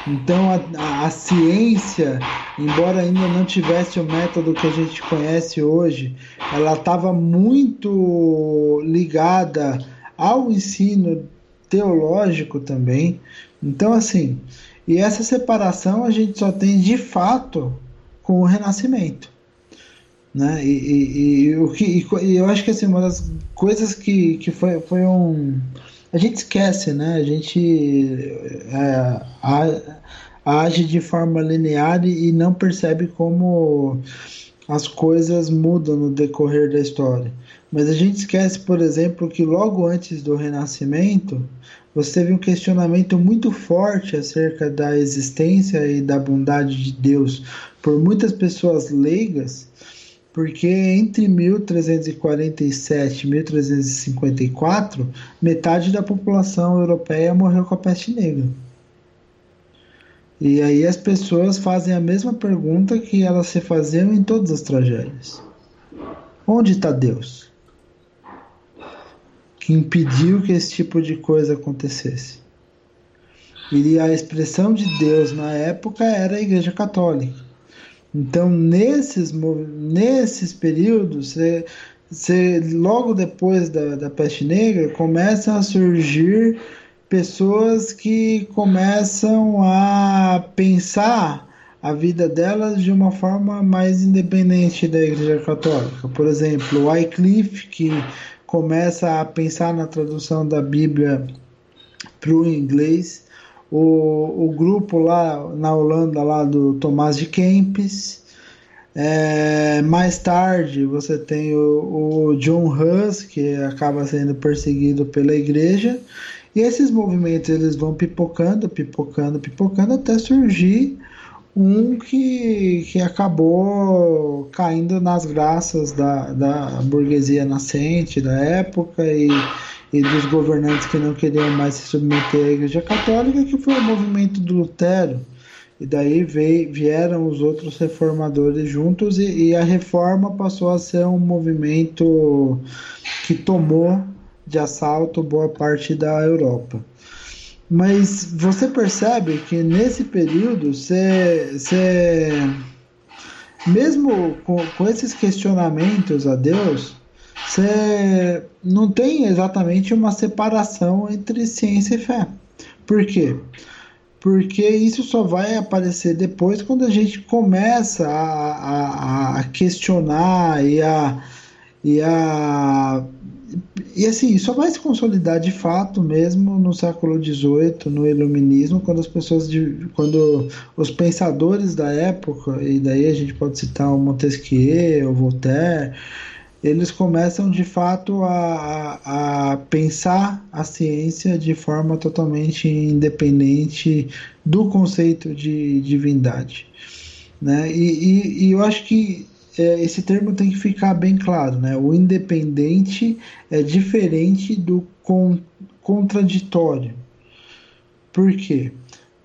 Então a, a, a, ciência, embora ainda não tivesse o método que a gente conhece hoje, ela estava muito ligada ao ensino teológico também. Então assim, e essa separação a gente só tem de fato com o Renascimento. Né? E, e, e o que, e, eu acho que assim, uma das coisas que, que foi, foi um. A gente esquece, né? A gente é, age de forma linear e não percebe como as coisas mudam no decorrer da história. Mas a gente esquece, por exemplo, que logo antes do Renascimento, você teve um questionamento muito forte acerca da existência e da bondade de Deus por muitas pessoas leigas porque entre 1347 e 1354, metade da população europeia morreu com a peste negra. E aí as pessoas fazem a mesma pergunta que elas se faziam em todas as tragédias: Onde está Deus? Que impediu que esse tipo de coisa acontecesse. E a expressão de Deus na época era a Igreja Católica. Então, nesses, nesses períodos, você você, logo depois da, da peste negra, começam a surgir pessoas que começam a pensar a vida delas de uma forma mais independente da Igreja Católica. Por exemplo, Wycliffe, que começa a pensar na tradução da Bíblia para o inglês, o, o grupo lá na Holanda, lá do Tomás de Kempis. É, mais tarde você tem o, o John Hus, que acaba sendo perseguido pela igreja, e esses movimentos eles vão pipocando, pipocando, pipocando até surgir um que, que acabou caindo nas graças da, da burguesia nascente da época e, e dos governantes que não queriam mais se submeter à Igreja Católica, que foi o movimento do Lutero. E daí veio, vieram os outros reformadores juntos e, e a reforma passou a ser um movimento que tomou de assalto boa parte da Europa. Mas você percebe que nesse período, você, mesmo com, com esses questionamentos a Deus, você não tem exatamente uma separação entre ciência e fé. Por quê? Porque isso só vai aparecer depois quando a gente começa a, a, a questionar e a, e a e assim, só vai se consolidar de fato mesmo no século XVIII, no Iluminismo, quando as pessoas, de, quando os pensadores da época, e daí a gente pode citar o Montesquieu, o Voltaire, eles começam de fato a, a, pensar a ciência de forma totalmente independente do conceito de divindade. Né? E, e, e eu acho que é, esse termo tem que ficar bem claro, né? O independente é diferente do con contraditório. Por quê?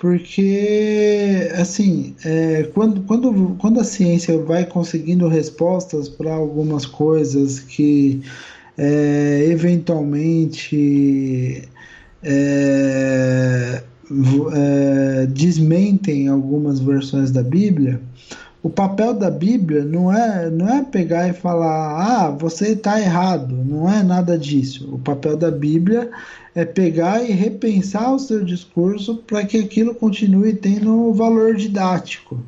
Porque, assim, é, quando, quando, quando a ciência vai conseguindo respostas para algumas coisas que é, eventualmente é, é desmentem algumas versões da Bíblia, o papel da Bíblia não é, não é pegar e falar, ah, você está errado, não é nada disso. O papel da Bíblia é pegar e repensar o seu discurso para que aquilo continue tendo valor didático.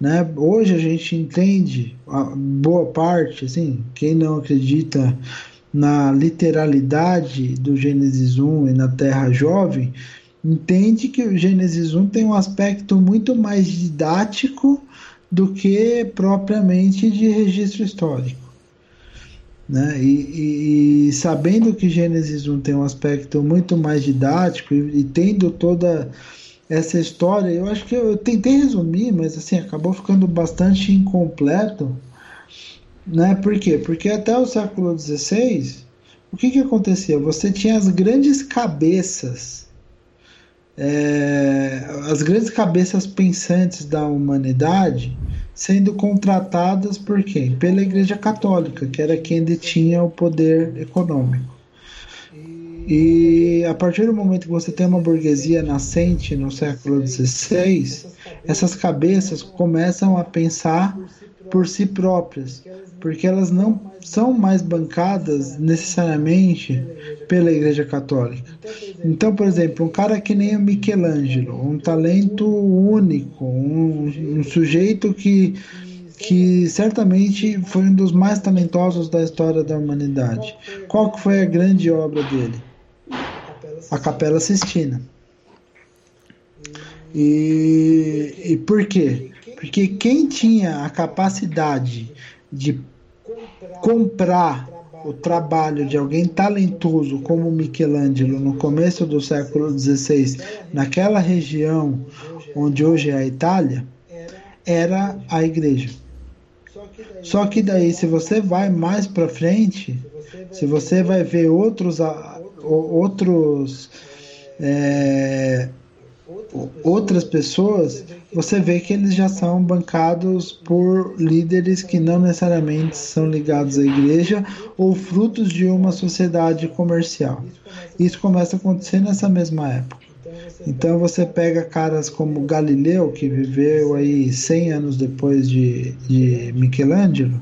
Né? Hoje a gente entende, boa parte, assim, quem não acredita na literalidade do Gênesis 1 e na Terra Jovem, entende que o Gênesis 1 tem um aspecto muito mais didático do que propriamente de registro histórico. Né? E, e, sabendo que Gênesis 1 tem um aspecto muito mais didático e, e, tendo toda essa história, eu acho que eu, eu tentei resumir, mas assim acabou ficando bastante incompleto. Né? Por quê? Porque até o século XVI, o que, que acontecia? Você tinha as grandes cabeças é, as grandes cabeças pensantes da humanidade sendo contratadas por quem? Pela Igreja Católica, que era quem detinha o poder econômico. E a partir do momento que você tem uma burguesia nascente no século XVI, essas cabeças começam a pensar por si próprias, porque elas não são mais bancadas necessariamente pela Igreja Católica. Então, por exemplo, um cara que nem o Michelangelo, um talento único, um, um sujeito que que certamente foi um dos mais talentosos da história da humanidade. Qual que foi a grande obra dele? A Capela Sistina. E, e por quê? Porque quem tinha a capacidade de comprar o trabalho de alguém talentoso como Michelangelo no começo do século XVI, naquela região onde hoje é a Itália, era a igreja. Só que daí, se você vai mais para frente, se você vai ver outros outros é, outras pessoas, você vê que eles já são bancados por líderes que não necessariamente são ligados à igreja ou frutos de uma sociedade comercial. Isso começa a acontecer nessa mesma época. Então você pega caras como Galileu, que viveu aí 100 anos depois de, de Michelangelo,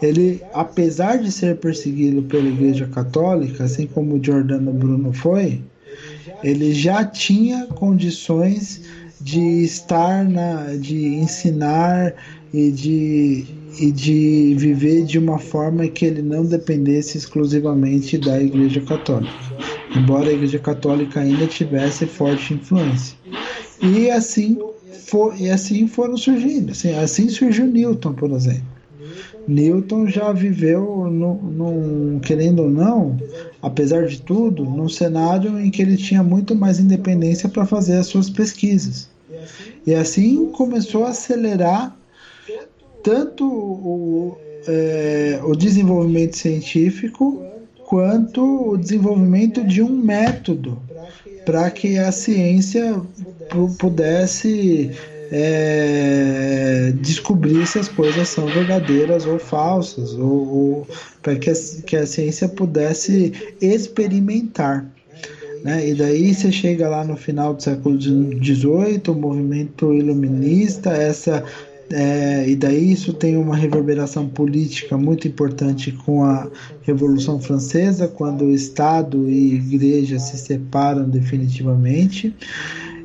ele, apesar de ser perseguido pela Igreja Católica, assim como Giordano Bruno foi, ele já tinha condições de estar na, de ensinar e de, e de viver de uma forma que ele não dependesse exclusivamente da Igreja Católica, embora a Igreja Católica ainda tivesse forte influência. E assim, for, e assim foram surgindo. Assim, assim surgiu Newton, por exemplo. Newton já viveu, no, no, querendo ou não, apesar de tudo, num cenário em que ele tinha muito mais independência para fazer as suas pesquisas. E assim começou a acelerar tanto o, é, o desenvolvimento científico quanto o desenvolvimento de um método para que a ciência pudesse é, descobrir se as coisas são verdadeiras ou falsas, ou, ou para que, que a ciência pudesse experimentar. Né? E daí você chega lá no final do século XVIII, o movimento iluminista, essa é, e daí isso tem uma reverberação política muito importante com a Revolução Francesa, quando o Estado e Igreja se separam definitivamente.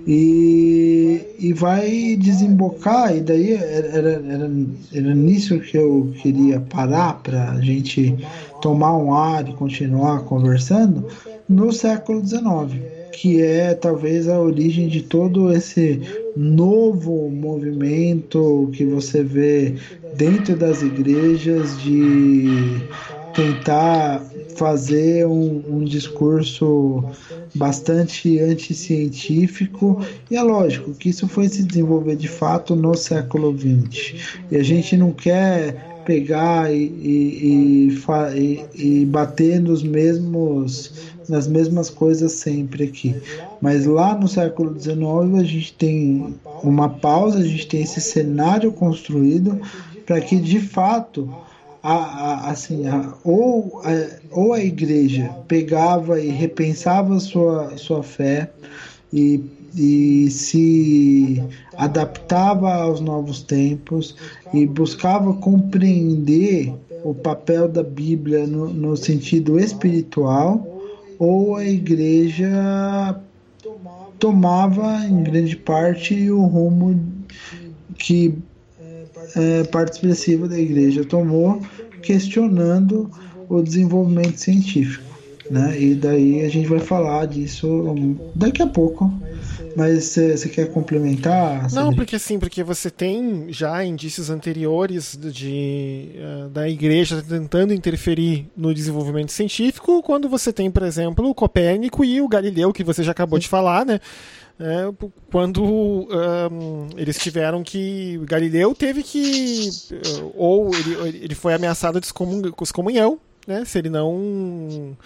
E, e vai desembocar, e daí era, era, era nisso que eu queria parar para a gente tomar um ar e continuar conversando, no século XIX, que é talvez a origem de todo esse novo movimento que você vê dentro das igrejas de tentar fazer um, um discurso bastante anticientífico. E é lógico que isso foi se desenvolver de fato no século XX e a gente não quer pegar e, e, e, e, bater nos mesmos nas mesmas coisas sempre aqui. Mas lá no século XIX a gente tem uma pausa a gente tem esse cenário construído para que de fato a, a, assim, a, ou, ou a igreja pegava e repensava sua, sua fé e, e se adaptava aos novos tempos e buscava compreender o papel da Bíblia no, no sentido espiritual, ou a igreja tomava em grande parte o rumo que é, parte expressiva da igreja tomou, questionando o desenvolvimento científico. Né? E daí a gente vai falar disso daqui a pouco. Mas você quer complementar? Não, porque assim, porque você tem já indícios anteriores de, uh, da igreja tentando interferir no desenvolvimento científico, quando você tem, por exemplo, o Copérnico e o Galileu, que você já acabou de falar, né? É, quando um, eles tiveram que. Galileu teve que. Eh, ou ele, ele foi ameaçado de excomunhão, né, se ele não.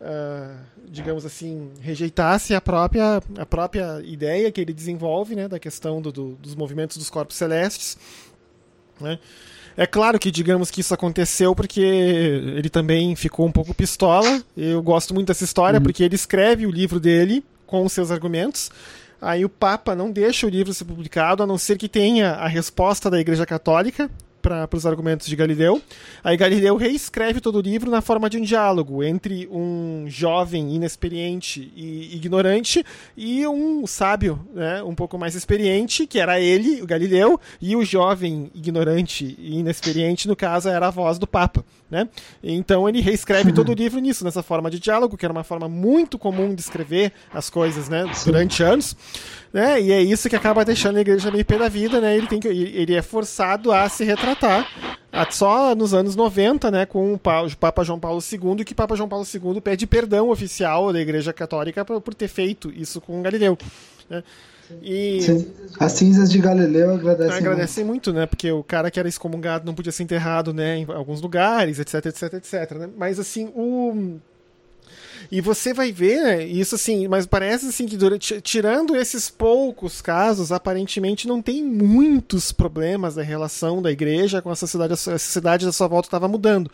Uh, digamos assim, rejeitasse a própria, a própria ideia que ele desenvolve né, da questão do, do, dos movimentos dos corpos celestes. Né. É claro que digamos que isso aconteceu porque ele também ficou um pouco pistola. Eu gosto muito dessa história uhum. porque ele escreve o livro dele com seus argumentos. Aí o Papa não deixa o livro ser publicado, a não ser que tenha a resposta da Igreja Católica, para os argumentos de Galileu. Aí Galileu reescreve todo o livro na forma de um diálogo entre um jovem inexperiente e ignorante e um sábio, né, um pouco mais experiente, que era ele, o Galileu, e o jovem ignorante e inexperiente, no caso, era a voz do Papa. Né? Então ele reescreve todo o livro nisso, nessa forma de diálogo, que era uma forma muito comum de escrever as coisas né, durante anos. Né? E é isso que acaba deixando a igreja meio pé da vida, né? Ele, tem que, ele é forçado a se retratar. Só nos anos 90, né, com o Papa João Paulo II, que Papa João Paulo II pede perdão oficial da Igreja Católica por, por ter feito isso com Galileu. Né? E Sim. As cinzas de Galileu agradecem, agradecem muito. muito, né? Porque o cara que era excomungado não podia ser enterrado, né? Em alguns lugares, etc, etc, etc. Né? Mas assim, o e você vai ver isso assim, mas parece assim que durante, tirando esses poucos casos, aparentemente não tem muitos problemas da relação da igreja com a sociedade, a sociedade da sua volta estava mudando.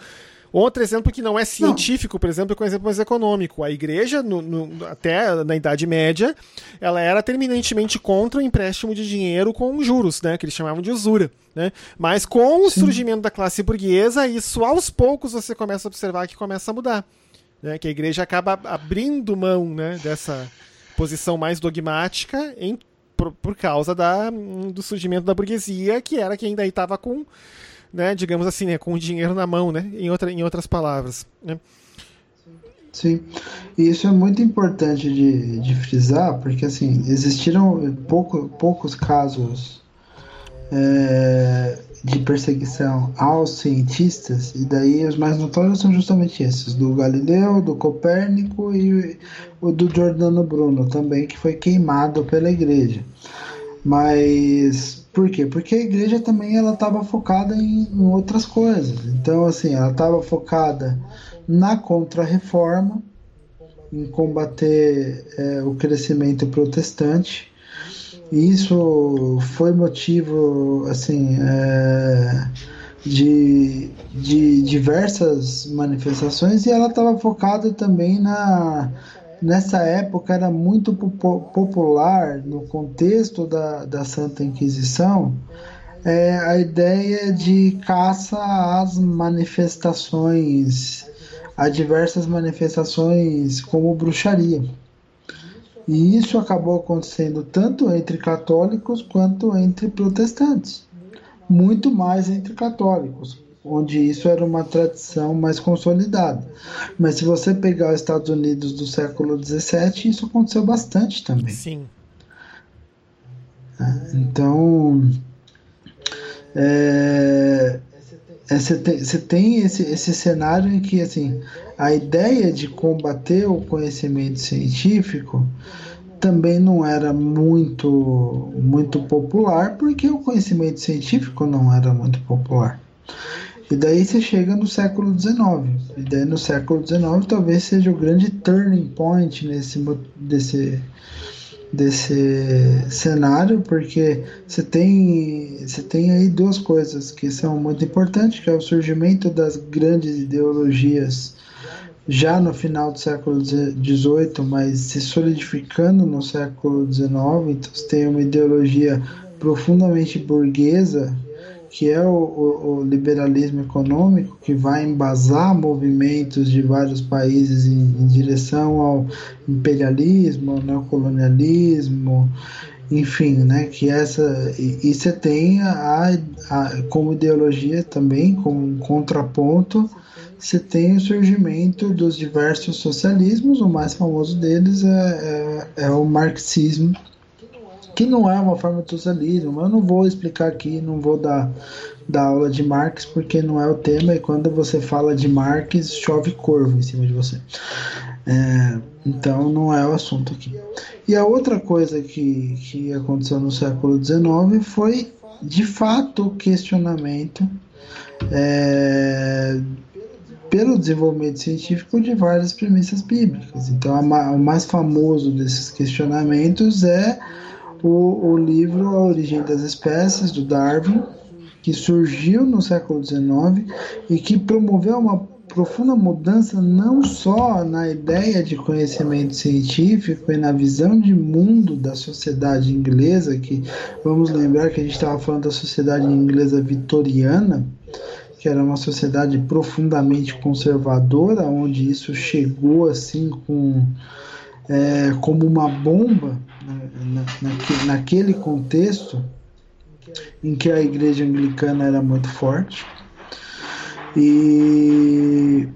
Outro exemplo que não é científico, não. por exemplo, é um exemplo mais econômico. A igreja, no, no, até na Idade Média, ela era terminantemente contra o empréstimo de dinheiro com juros, né? Que eles chamavam de usura. Né? Mas com o Sim. surgimento da classe burguesa, isso aos poucos você começa a observar que começa a mudar. Né? Que a igreja acaba abrindo mão né, dessa posição mais dogmática em, por, por causa da, do surgimento da burguesia, que era quem daí estava com, né, digamos assim, né, com o dinheiro na mão, né, em, outra, em outras palavras. Né? Sim, e isso é muito importante de, de frisar, porque assim, existiram pouco, poucos casos é, de perseguição aos cientistas, e daí os mais notórios são justamente esses, do Galileu, do Copérnico e o do Giordano Bruno também, que foi queimado pela igreja. Mas por quê? Porque a igreja também ela estava focada em, em, outras coisas. Então, assim, ela estava focada na contra-reforma, em combater é, o crescimento protestante, e isso foi motivo assim é, de, de diversas manifestações e ela estava focada também na nessa época era muito popular no contexto da, da Santa Inquisição é, a ideia de caça às manifestações a diversas manifestações como bruxaria e isso acabou acontecendo tanto entre católicos quanto entre protestantes. Muito mais entre católicos, onde isso era uma tradição mais consolidada. Mas se você pegar os Estados Unidos do século XVII, isso aconteceu bastante também. Sim. É, então, é, você tem, você tem esse, esse cenário em que assim, a ideia de combater o conhecimento científico também não era muito, muito popular, porque o conhecimento científico não era muito popular. E daí você chega no século XIX. E daí no século XIX talvez seja o grande turning point nesse, desse, desse cenário, porque você tem, você tem aí duas coisas que são muito importantes, que é o surgimento das grandes ideologias já no final do século XVIII, mas se solidificando no século XIX, então você tem uma ideologia profundamente burguesa, que é o, o, o, liberalismo econômico, que vai embasar movimentos de vários países em, em direção ao imperialismo, ao neocolonialismo, enfim, né, que essa e, você tem a, a, como ideologia também como um contraponto você tem o surgimento dos diversos socialismos, o mais famoso deles é, é, é o marxismo, que não é uma forma de socialismo. Eu não vou explicar aqui, não vou dar, dar aula de Marx, porque não é o tema, e quando você fala de Marx, chove corvo em cima de você. É, então não é o assunto aqui. E a outra coisa que, que aconteceu no século XIX foi, de fato, o questionamento é, pelo desenvolvimento científico de várias premissas bíblicas. Então, o mais famoso desses questionamentos é o, o livro A Origem das Espécies, do Darwin, que surgiu no século XIX e que promoveu uma profunda mudança não só na ideia de conhecimento científico e na visão de mundo da sociedade inglesa, que vamos lembrar que a gente estava falando da sociedade inglesa vitoriana, que era uma sociedade profundamente conservadora, onde isso chegou assim com é, como uma bomba na, na, naquele contexto em que a igreja anglicana era muito forte. E,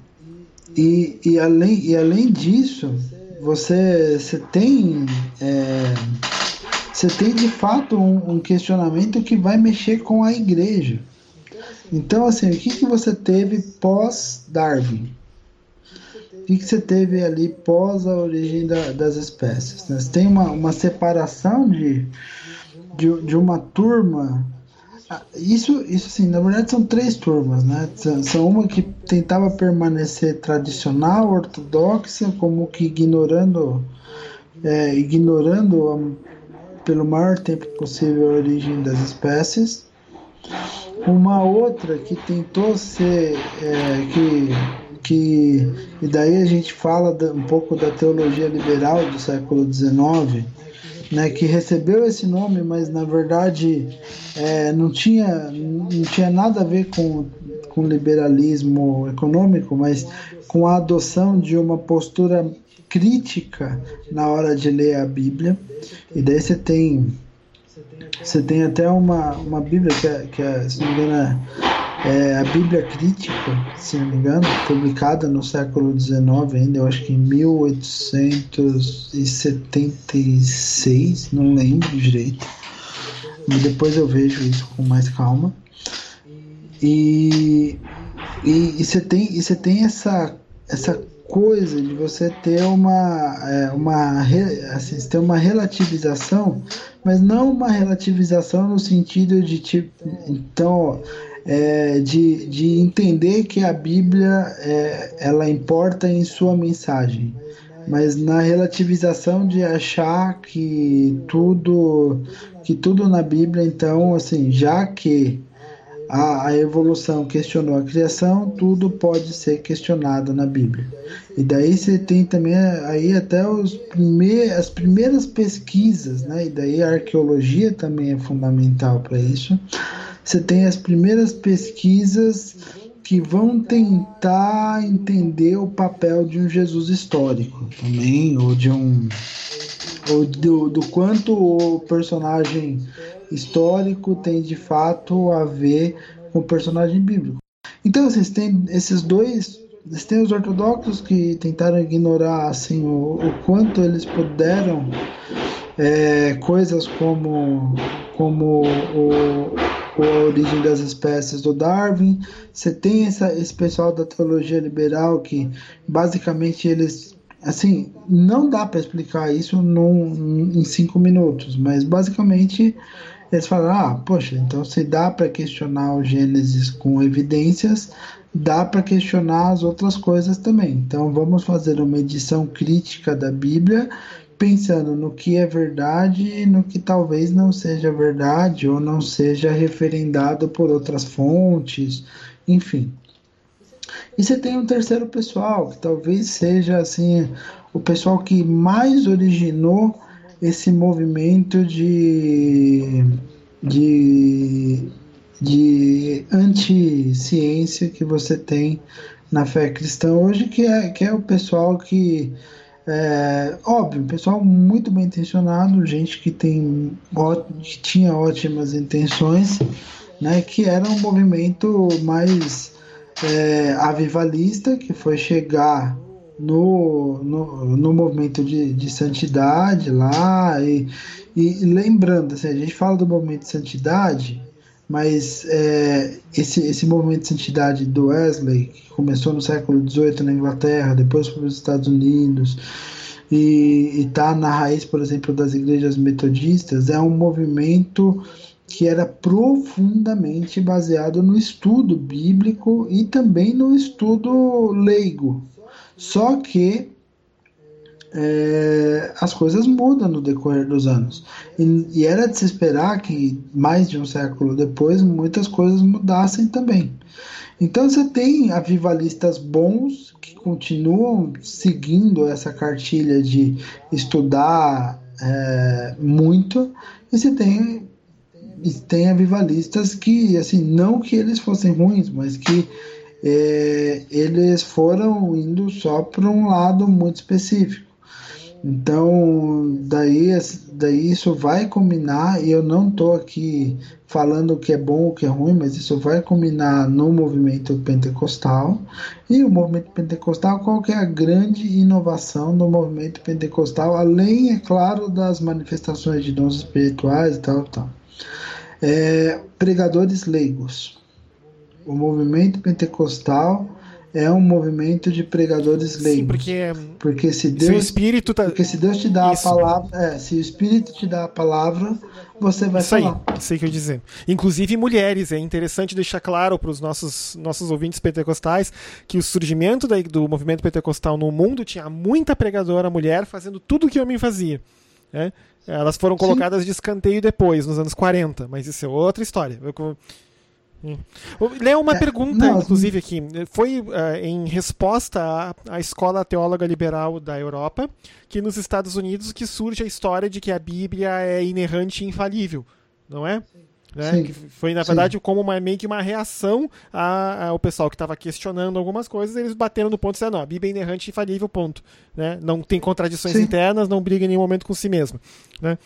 e, e, além, e além disso, você, você tem é, você tem de fato um, um questionamento que vai mexer com a igreja. Então, assim, o que, que você teve pós-Darwin? O que, que você teve ali pós a origem da, das espécies? Né? Você tem uma, uma separação de, de, de uma turma. Ah, isso, isso assim, na verdade são três turmas, né? São uma que tentava permanecer tradicional, ortodoxa, como que ignorando, é, ignorando a, pelo maior tempo possível a origem das espécies Uma outra que tentou ser é, que que e daí a gente fala um pouco da teologia liberal do século XIX, né, que recebeu esse nome, mas na verdade é, não tinha não tinha nada a ver com com liberalismo econômico, mas com a adoção de uma postura crítica na hora de ler a Bíblia. E daí você tem você tem até uma, uma Bíblia que, é, que é, se não me engano, é, a Bíblia Crítica, se não me engano, publicada no século XIX ainda, eu acho que em 1876, não lembro direito. Mas depois eu vejo isso com mais calma. E, e, e você tem, e você tem essa, essa coisa de você ter uma, é, uma, assim, ter uma relativização, mas não uma relativização no sentido de tipo, então, é, de, de entender que a Bíblia é, ela importa em sua mensagem, mas na relativização de achar que tudo que tudo na Bíblia então assim já que a, a evolução questionou a criação, tudo pode ser questionado na Bíblia. E daí você tem também aí até os primeir, as primeiras pesquisas, né? E daí a arqueologia também é fundamental para isso. Você tem as primeiras pesquisas que vão tentar entender o papel de um Jesus histórico também, ou de um ou do, do quanto o personagem histórico tem de fato a ver com o personagem bíblico. Então, vocês têm esses dois. Vocês têm os ortodoxos que tentaram ignorar assim, o, o quanto eles puderam é, coisas como, como o, a origem das espécies do Darwin. Você tem essa, esse pessoal da teologia liberal que basicamente eles assim não dá para explicar isso num, em cinco minutos, mas basicamente eles falaram, ah, poxa, então se dá para questionar o Gênesis com evidências, dá para questionar as outras coisas também. Então vamos fazer uma edição crítica da Bíblia, pensando no que é verdade e no que talvez não seja verdade ou não seja referendado por outras fontes, enfim. E você tem um terceiro pessoal, que talvez seja assim, o pessoal que mais originou esse movimento de, de, de anti-ciência que você tem na fé cristã hoje, que é, que é o pessoal que, é, óbvio, pessoal muito bem intencionado, gente que, tem, que tinha ótimas intenções, né, que era um movimento mais é, avivalista, que foi chegar no, no, no movimento de, de santidade lá. E, e lembrando, assim, a gente fala do movimento de santidade, mas é, esse, esse movimento de santidade do Wesley, que começou no século XVIII na Inglaterra, depois foi para os Estados Unidos, e está na raiz, por exemplo, das igrejas metodistas, é um movimento que era profundamente baseado no estudo bíblico e também no estudo leigo, só que é, as coisas mudam no decorrer dos anos. E, e, era de se esperar que, mais de um século depois, muitas coisas mudassem também. Então você tem avivalistas bons que continuam seguindo essa cartilha de estudar é, muito, e você tem, tem avivalistas que, assim, não que eles fossem ruins, mas que é, eles foram indo só para um lado muito específico. Então, daí, daí isso vai combinar, e eu não estou aqui falando o que é bom ou o que é ruim, mas isso vai combinar no movimento pentecostal. E o movimento pentecostal, qual que é a grande inovação do movimento pentecostal, além, é claro, das manifestações de dons espirituais e tal, tal. É, pregadores leigos. O movimento pentecostal é um movimento de pregadores leigos. Sim, porque, porque se Deus, se o Espírito tá... porque se Deus te dá Isso. a palavra, é, se o Espírito te dá a palavra, você vai Isso falar. Aí, sei que eu dizer. Inclusive mulheres, é interessante deixar claro para os nossos nossos ouvintes pentecostais que o surgimento da, do movimento pentecostal no mundo tinha muita pregadora mulher fazendo tudo o que o homem fazia. Né? Elas foram colocadas Sim. de escanteio depois, nos anos 40, mas isso é outra história. Eu, Léo, uma é, pergunta, não, inclusive, aqui. Foi uh, em resposta à, à Escola Teóloga Liberal da Europa que nos Estados Unidos que surge a história de que a Bíblia é inerrante e infalível, não é? Né? Que foi, na verdade, Sim. como uma, meio que uma reação ao pessoal que estava questionando algumas coisas, eles bateram no ponto e disseram, não, a Bíblia é inerrante e infalível, ponto. Né? Não tem contradições Sim. internas, não briga em nenhum momento com si mesmo. Né?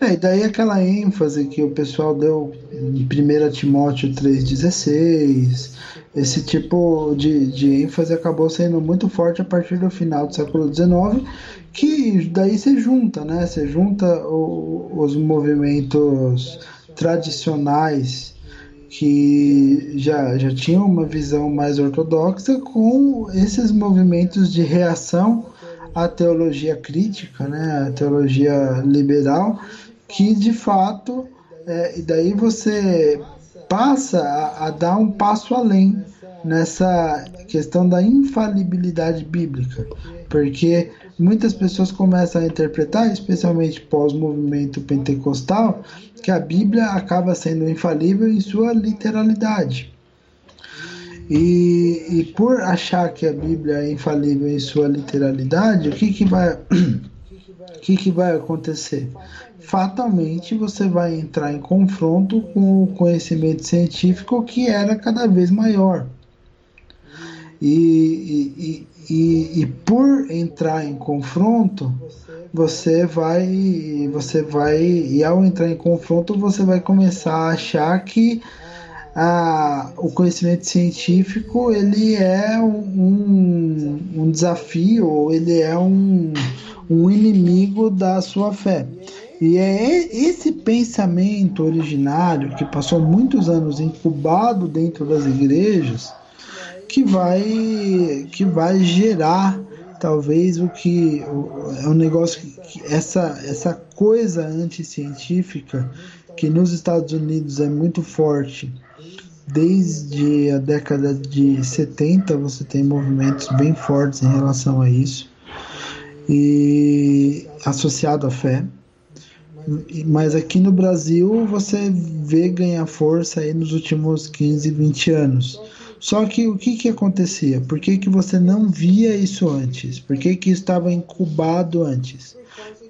É, e daí aquela ênfase que o pessoal deu em 1 Timóteo 3,16, esse tipo de, de ênfase acabou sendo muito forte a partir do final do século XIX, que daí se junta, né? Você junta o, os movimentos tradicionais que já, já tinham uma visão mais ortodoxa com esses movimentos de reação à teologia crítica, né, à teologia liberal, que de fato, é, e daí você passa a, a dar um passo além nessa questão da infalibilidade bíblica, porque muitas pessoas começam a interpretar, especialmente pós-movimento pentecostal, que a Bíblia acaba sendo infalível em sua literalidade. E, e por achar que a Bíblia é infalível em sua literalidade, o que, que vai [CLEARS THROAT] o que, que vai acontecer? Fatalmente você vai entrar em confronto com o conhecimento científico que era cada vez maior. E, e, e, e, por entrar em confronto, você vai, você vai, e ao entrar em confronto, você vai começar a achar que o conhecimento científico ele é um, um desafio, ele é um, um inimigo da sua fé. E é esse pensamento originário que passou muitos anos incubado dentro das igrejas que vai que vai gerar talvez o que é um negócio que, essa essa coisa anticientífica que nos Estados Unidos é muito forte. Desde a década de 70 você tem movimentos bem fortes em relação a isso e associado à fé. Mas aqui no Brasil você vê ganhar força aí nos últimos 15, 20 anos só que o que, que acontecia? Por que, que você não via isso antes? Por que, que estava incubado antes?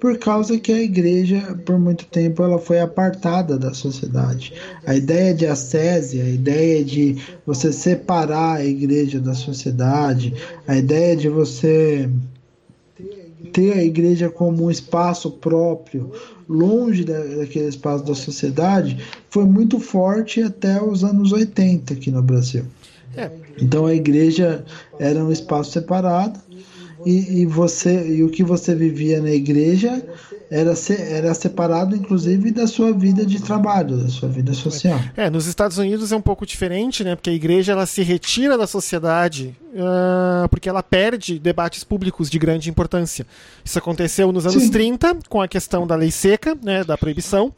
Por causa que a igreja, por muito tempo, ela foi apartada da sociedade. A ideia de ascese, a ideia de você separar a igreja da sociedade, a ideia de você ter a igreja como um espaço próprio, longe da, daquele espaço da sociedade, foi muito forte até os anos 80 aqui no Brasil. É. Então a igreja era um espaço separado e, e, você e o que você vivia na igreja era, se, era separado inclusive da sua vida de trabalho, da sua vida social. É, nos Estados Unidos é um pouco diferente, né? Porque a igreja ela se retira da sociedade uh, porque ela perde debates públicos de grande importância. Isso aconteceu nos anos Sim. 30 com a questão da lei seca, né? Da proibição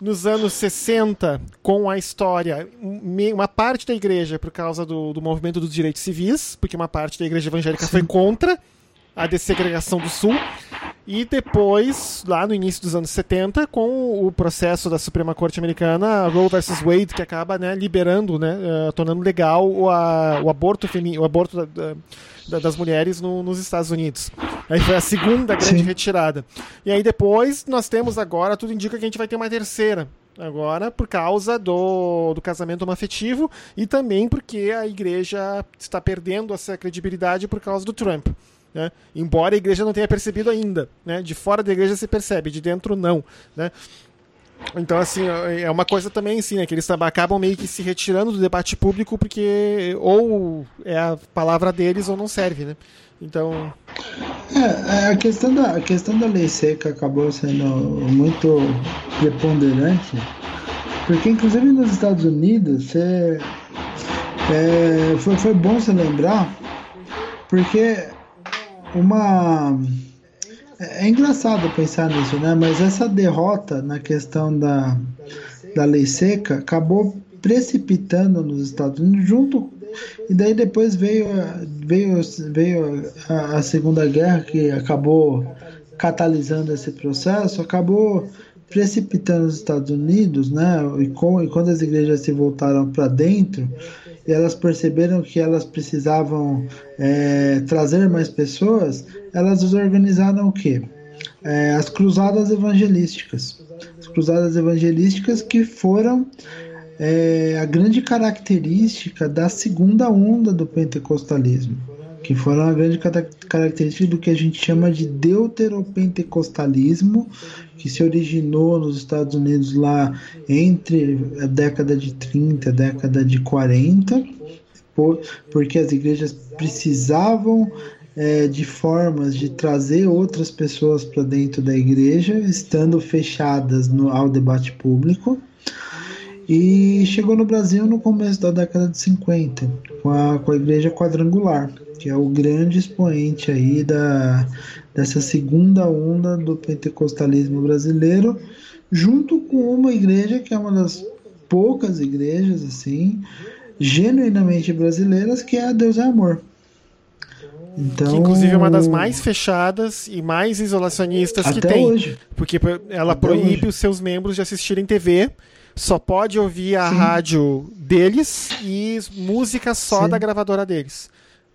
nos anos 60, com a história, uma parte da igreja por causa do, do movimento dos direitos civis, porque uma parte da igreja evangélica Sim. foi contra a dessegregação do Sul. E depois, lá no início dos anos 70, com o processo da Suprema Corte Americana, Roe versus Wade, que acaba né, liberando, né, uh, tornando legal o, a, o aborto, femi o aborto da, da das mulheres no, nos Estados Unidos. Aí foi a segunda grande Sim. retirada. E aí depois nós temos agora, tudo indica que a gente vai ter uma terceira. Agora, por causa do, do casamento homoafetivo e também porque a igreja está perdendo essa credibilidade por causa do Trump. Né? Embora a igreja não tenha percebido ainda. Né? De fora da igreja se percebe, de dentro não. Né? Então, assim, é uma coisa também, assim, né, que eles acabam meio que se retirando do debate público porque ou é a palavra deles ou não serve, né? Então. É, é, a questão da, a questão da lei seca acabou sendo muito preponderante, porque, inclusive, nos Estados Unidos, é, foi, foi bom você lembrar, porque uma é, engraçado pensar nisso, né? Mas essa derrota na questão da, da lei seca acabou precipitando nos Estados Unidos junto e daí depois veio veio veio a, a Segunda Guerra que acabou catalisando esse processo, acabou precipitando os Estados Unidos, né? E, com, e quando as igrejas se voltaram para dentro, elas perceberam que elas precisavam é, trazer mais pessoas, elas organizaram o quê? É, as cruzadas evangelísticas. As cruzadas evangelísticas que foram é, a grande característica da segunda onda do pentecostalismo que foram a grande característica do que a gente chama de deuteropentecostalismo, que se originou nos Estados Unidos lá entre a década de 30 e a década de 40, porque as igrejas precisavam é, de formas de trazer outras pessoas para dentro da igreja, estando fechadas no, ao debate público. E chegou no Brasil no começo da década de 50, com a, com a igreja quadrangular que é o grande expoente aí da, dessa segunda onda do pentecostalismo brasileiro, junto com uma igreja que é uma das poucas igrejas assim genuinamente brasileiras, que é a Deus é Amor. Então, que inclusive é uma das mais fechadas e mais isolacionistas que tem. Hoje. Porque ela até proíbe hoje. os seus membros de assistirem TV, só pode ouvir a Sim. rádio deles e música só Sim. da gravadora deles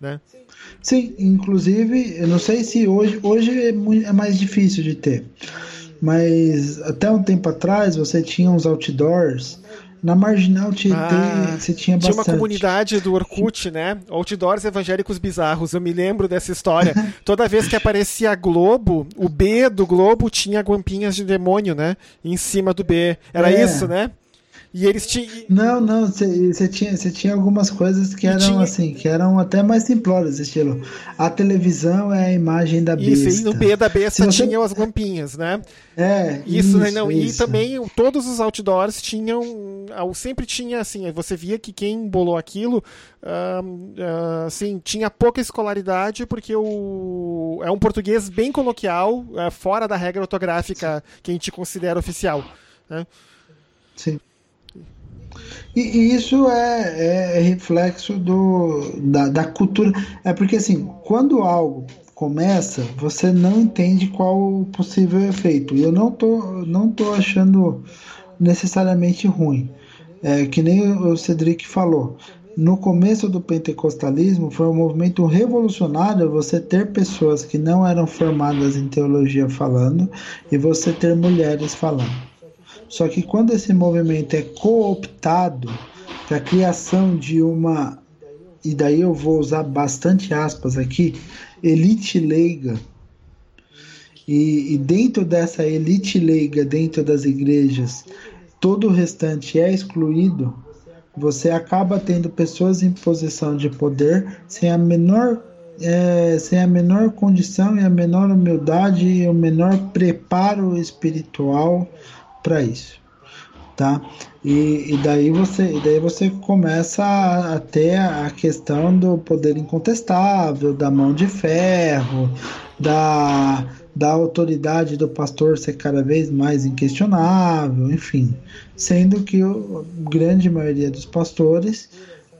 né? Sim, inclusive, eu não sei se hoje, hoje é, muito, é mais difícil de ter, mas até um tempo atrás você tinha uns outdoors na Marginal Tietê, ah, você tinha bastante. Tinha uma comunidade do Orkut, né? Outdoors evangélicos bizarros. Eu me lembro dessa história. [LAUGHS] Toda vez que aparecia Globo, o B do Globo tinha guampinhas de demônio, né? Em cima do B. Era é. isso, né? E eles tinham. Não, não, você tinha, tinha algumas coisas que eram tinha... assim, que eram até mais simplórias, estilo. A televisão é a imagem da besta. Isso, e no B da besta você... tinham as lampinhas, né? É. Isso, isso né? Não, isso. E também todos os outdoors tinham. Sempre tinha, assim, você via que quem bolou aquilo, uh, uh, assim, tinha pouca escolaridade, porque o, é um português bem coloquial, uh, fora da regra ortográfica que a gente considera oficial. Né? Sim. E, e isso é, é, reflexo do, da, da cultura. É porque, assim, quando algo começa, você não entende qual o possível efeito. E eu não tô, não tô achando necessariamente ruim. É, que nem o Cedric falou. No começo do pentecostalismo foi um movimento revolucionário você ter pessoas que não eram formadas em teologia falando e você ter mulheres falando. Só que quando esse movimento é cooptado para a criação de uma, e daí eu vou usar bastante aspas aqui, elite leiga, e, e dentro dessa elite leiga, dentro das igrejas, todo o restante é excluído, você acaba tendo pessoas em posição de poder sem a menor é, sem a menor condição e a menor humildade e o menor preparo espiritual para isso, tá? E, e, daí você, e daí você começa a, a, ter a questão do poder incontestável, da mão de ferro, da, da autoridade do pastor ser cada vez mais inquestionável, enfim, sendo que a grande maioria dos pastores,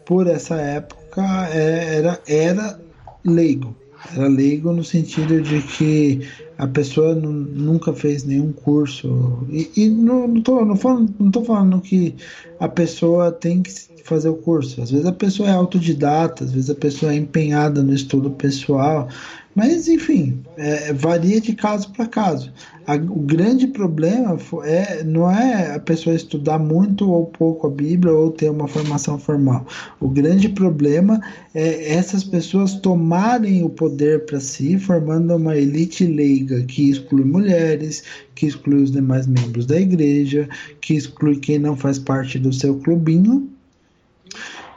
por essa época, é, era, era leigo, era leigo no sentido de que a pessoa nunca fez nenhum curso. E, e não, não, tô, não, falando, não tô falando que a pessoa tem que fazer o curso. Às vezes a pessoa é autodidata, às vezes a pessoa é empenhada no estudo pessoal. Mas, enfim, é, varia de caso para caso. A, o grande problema é, não é a pessoa estudar muito ou pouco a Bíblia ou ter uma formação formal. O grande problema é essas pessoas tomarem o poder para si, formando uma elite leiga que exclui mulheres, que exclui os demais membros da igreja, que exclui quem não faz parte do seu clubinho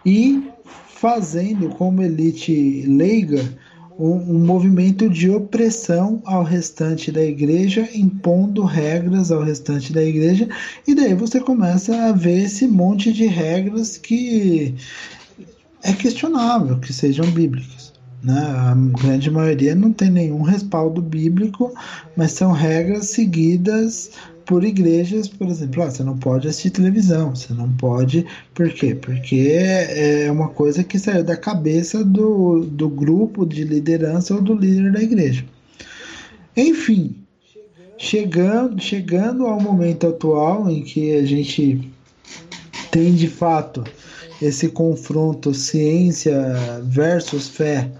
e fazendo como elite leiga um, movimento de opressão ao restante da igreja, impondo regras ao restante da igreja, e daí você começa a ver esse monte de regras que é questionável que sejam bíblicas. Né? A grande maioria não tem nenhum respaldo bíblico, mas são regras seguidas por igrejas, por exemplo, ah, você não pode assistir televisão, você não pode. Por quê? Porque é uma coisa que saiu da cabeça do, do grupo de liderança ou do líder da igreja. Enfim, chegando, chegando ao momento atual em que a gente tem de fato esse confronto ciência versus fé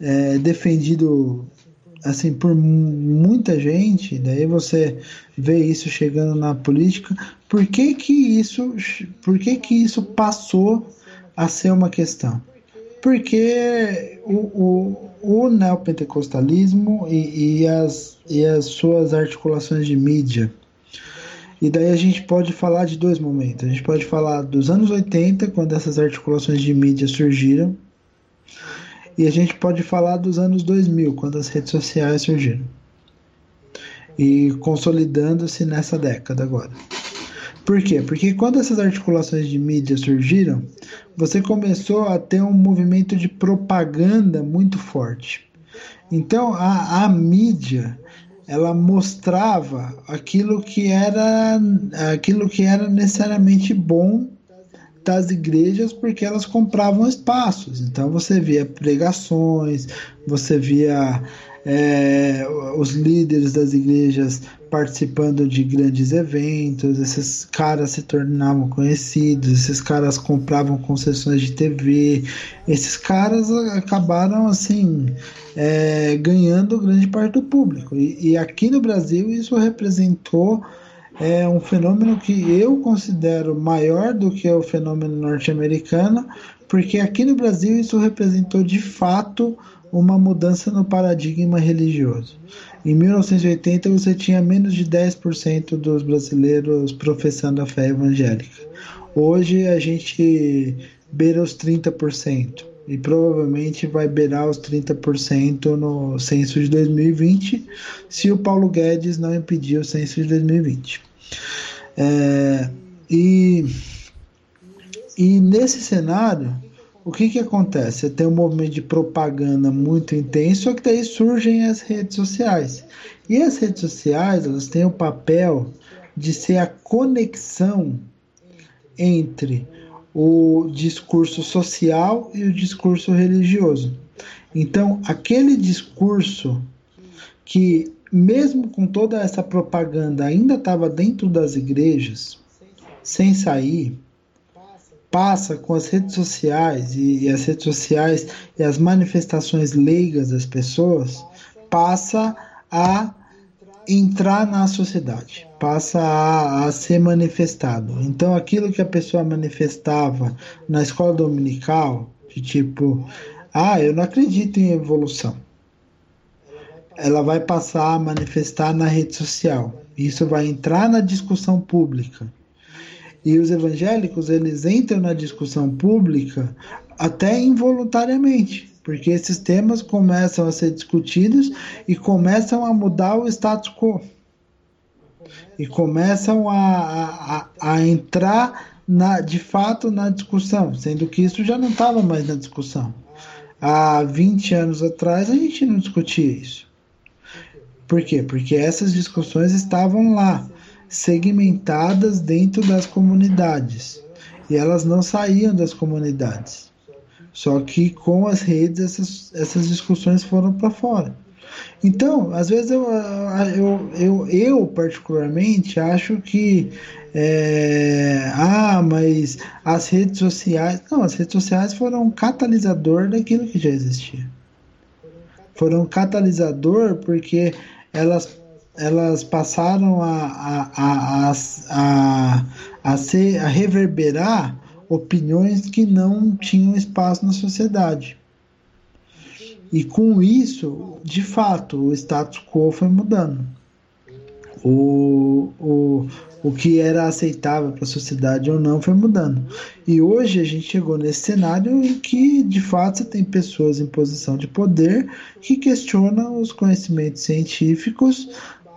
é, defendido assim por muita gente, daí você vê isso chegando na política. Por que que isso, por que que isso passou a ser uma questão? Porque o, o, o neopentecostalismo e, e, as, e as suas articulações de mídia. E daí a gente pode falar de dois momentos. A gente pode falar dos anos 80, quando essas articulações de mídia surgiram, e a gente pode falar dos anos 2000, quando as redes sociais surgiram. E consolidando-se nessa década agora. Por quê? Porque quando essas articulações de mídia surgiram, você começou a ter um movimento de propaganda muito forte. Então a, a mídia ela mostrava aquilo que era aquilo que era necessariamente bom das igrejas porque elas compravam espaços. Então você via pregações, você via é, os líderes das igrejas participando de grandes eventos, esses caras se tornavam conhecidos, esses caras compravam concessões de TV, esses caras acabaram assim é, ganhando grande parte do público. E, e aqui no Brasil isso representou é um fenômeno que eu considero maior do que o fenômeno norte-americano, porque aqui no Brasil isso representou de fato uma mudança no paradigma religioso. Em 1980 você tinha menos de 10% dos brasileiros professando a fé evangélica. Hoje a gente beira os 30% e provavelmente vai beirar os 30% no censo de 2020, se o Paulo Guedes não impedir o censo de 2020. É, e, e nesse cenário, o que, que acontece? Você tem um movimento de propaganda muito intenso, só que daí surgem as redes sociais. E as redes sociais, elas têm o papel de ser a conexão entre o discurso social e o discurso religioso. Então, aquele discurso que mesmo com toda essa propaganda, ainda estava dentro das igrejas, sem sair, passa com as redes sociais e, e, as redes sociais e as manifestações leigas das pessoas, passa a entrar na sociedade, passa a, a ser manifestado. Então, aquilo que a pessoa manifestava na escola dominical, de tipo, ah, eu não acredito em evolução ela vai passar a manifestar na rede social. Isso vai entrar na discussão pública. E os evangélicos, eles entram na discussão pública até involuntariamente, porque esses temas começam a ser discutidos e começam a mudar o status quo. E começam a, a, a entrar na, de fato na discussão, sendo que isso já não estava mais na discussão. Há 20 anos atrás a gente não discutia isso. Por quê? Porque essas discussões estavam lá, segmentadas dentro das comunidades. E elas não saíam das comunidades. Só que com as redes essas, essas discussões foram para fora. Então, às vezes eu, eu, eu, eu particularmente acho que é, ah, mas as redes sociais. Não, as redes sociais foram um catalisador daquilo que já existia. Foram um catalisador porque elas, elas passaram a, a, a, a, a, ser, a reverberar opiniões que não tinham espaço na sociedade. E com isso, de fato, o status quo foi mudando. O, o, o que era aceitável para a sociedade ou não foi mudando. E hoje a gente chegou nesse cenário em que, de fato, você tem pessoas em posição de poder que questionam os conhecimentos científicos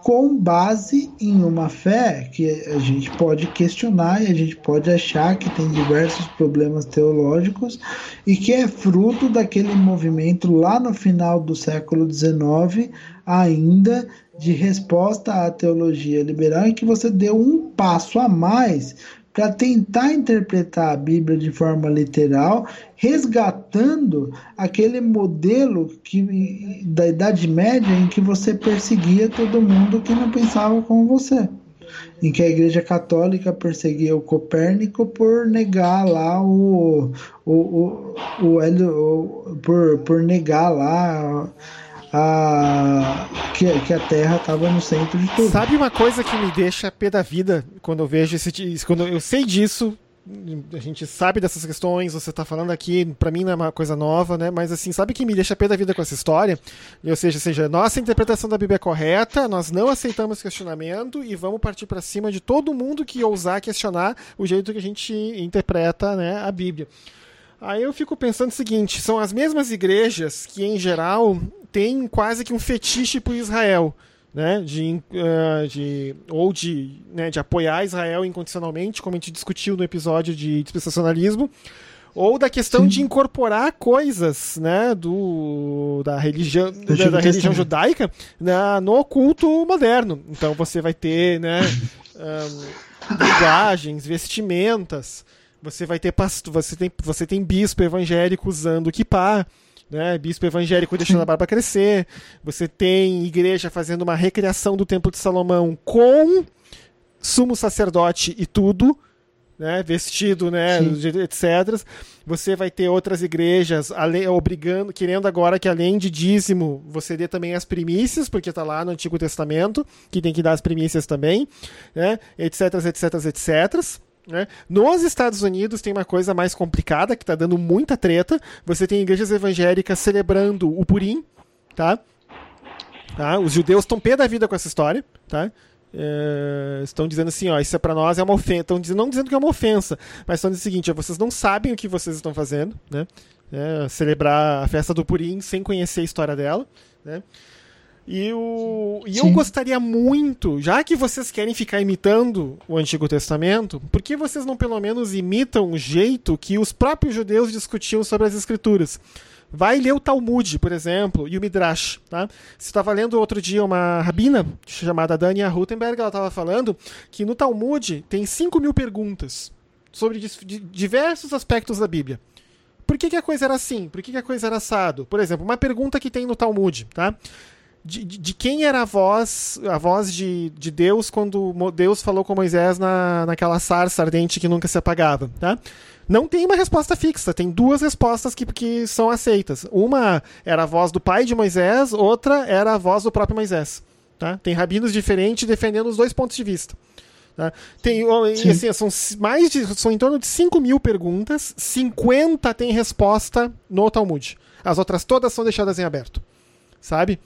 com base em uma fé que a gente pode questionar e a gente pode achar que tem diversos problemas teológicos e que é fruto daquele movimento lá no final do século XIX ainda de resposta à teologia liberal em que você deu um passo a mais para tentar interpretar a Bíblia de forma literal, resgatando aquele modelo que, da Idade Média em que você perseguia todo mundo que não pensava como você. Em que a Igreja Católica perseguia o Copérnico por negar lá o. o, o, o, o por, por negar lá a, que, que a Terra estava no centro de tudo. Sabe uma coisa que me deixa pé da vida quando eu vejo esse. Quando eu sei disso, a gente sabe dessas questões, você está falando aqui, para mim não é uma coisa nova, né? Mas assim, sabe que me deixa pé da vida com essa história? Ou seja, seja, nossa interpretação da Bíblia é correta, nós não aceitamos questionamento e vamos partir para cima de todo mundo que ousar questionar o jeito que a gente interpreta, né, a Bíblia. Aí eu fico pensando o seguinte: são as mesmas igrejas que, em geral, têm quase que um fetiche por Israel. Né, de, uh, de, ou de, né, de apoiar Israel incondicionalmente, como a gente discutiu no episódio de dispensacionalismo, ou da questão Sim. de incorporar coisas né, do, da religião, da, da religião judaica na, no culto moderno. Então você vai ter né, [LAUGHS] um, linguagens, vestimentas, você vai ter pastor, você tem, você tem bispo evangélico usando kippah, né? Bispo evangélico deixando a barba crescer. Você tem igreja fazendo uma recriação do Templo de Salomão com sumo sacerdote e tudo. Né, vestido, né, etc. Você vai ter outras igrejas ale, obrigando, querendo agora que além de dízimo, você dê também as primícias, porque está lá no Antigo Testamento, que tem que dar as primícias também, né, etc, etc, etc. Né? Nos Estados Unidos tem uma coisa mais complicada que está dando muita treta. Você tem igrejas evangélicas celebrando o Purim, tá? tá? Os judeus estão pé da vida com essa história, tá? É, estão dizendo assim, ó, isso é para nós é uma ofensa. Estão dizendo, não dizendo que é uma ofensa, mas estão dizendo o seguinte: ó, vocês não sabem o que vocês estão fazendo, né? É, celebrar a festa do Purim sem conhecer a história dela, né? E, o, e eu gostaria muito, já que vocês querem ficar imitando o Antigo Testamento, por que vocês não pelo menos imitam o jeito que os próprios judeus discutiam sobre as Escrituras? Vai ler o Talmud, por exemplo, e o Midrash. Tá? Você estava lendo outro dia uma rabina chamada Dania Rutenberg, ela estava falando que no Talmud tem 5 mil perguntas sobre diversos aspectos da Bíblia. Por que, que a coisa era assim? Por que, que a coisa era assado? Por exemplo, uma pergunta que tem no Talmud, tá? De, de, quem era a voz, a voz de, de Deus quando Deus falou com Moisés na, naquela sarça ardente que nunca se apagava, tá? Não tem uma resposta fixa, tem duas respostas que, que são aceitas. Uma era a voz do pai de Moisés, outra era a voz do próprio Moisés. Tá? Tem rabinos diferentes defendendo os dois pontos de vista. Tá? Tem, assim, são mais de, são em torno de 5 mil perguntas, 50 tem resposta no Talmud. As outras todas são deixadas em aberto. Sabe?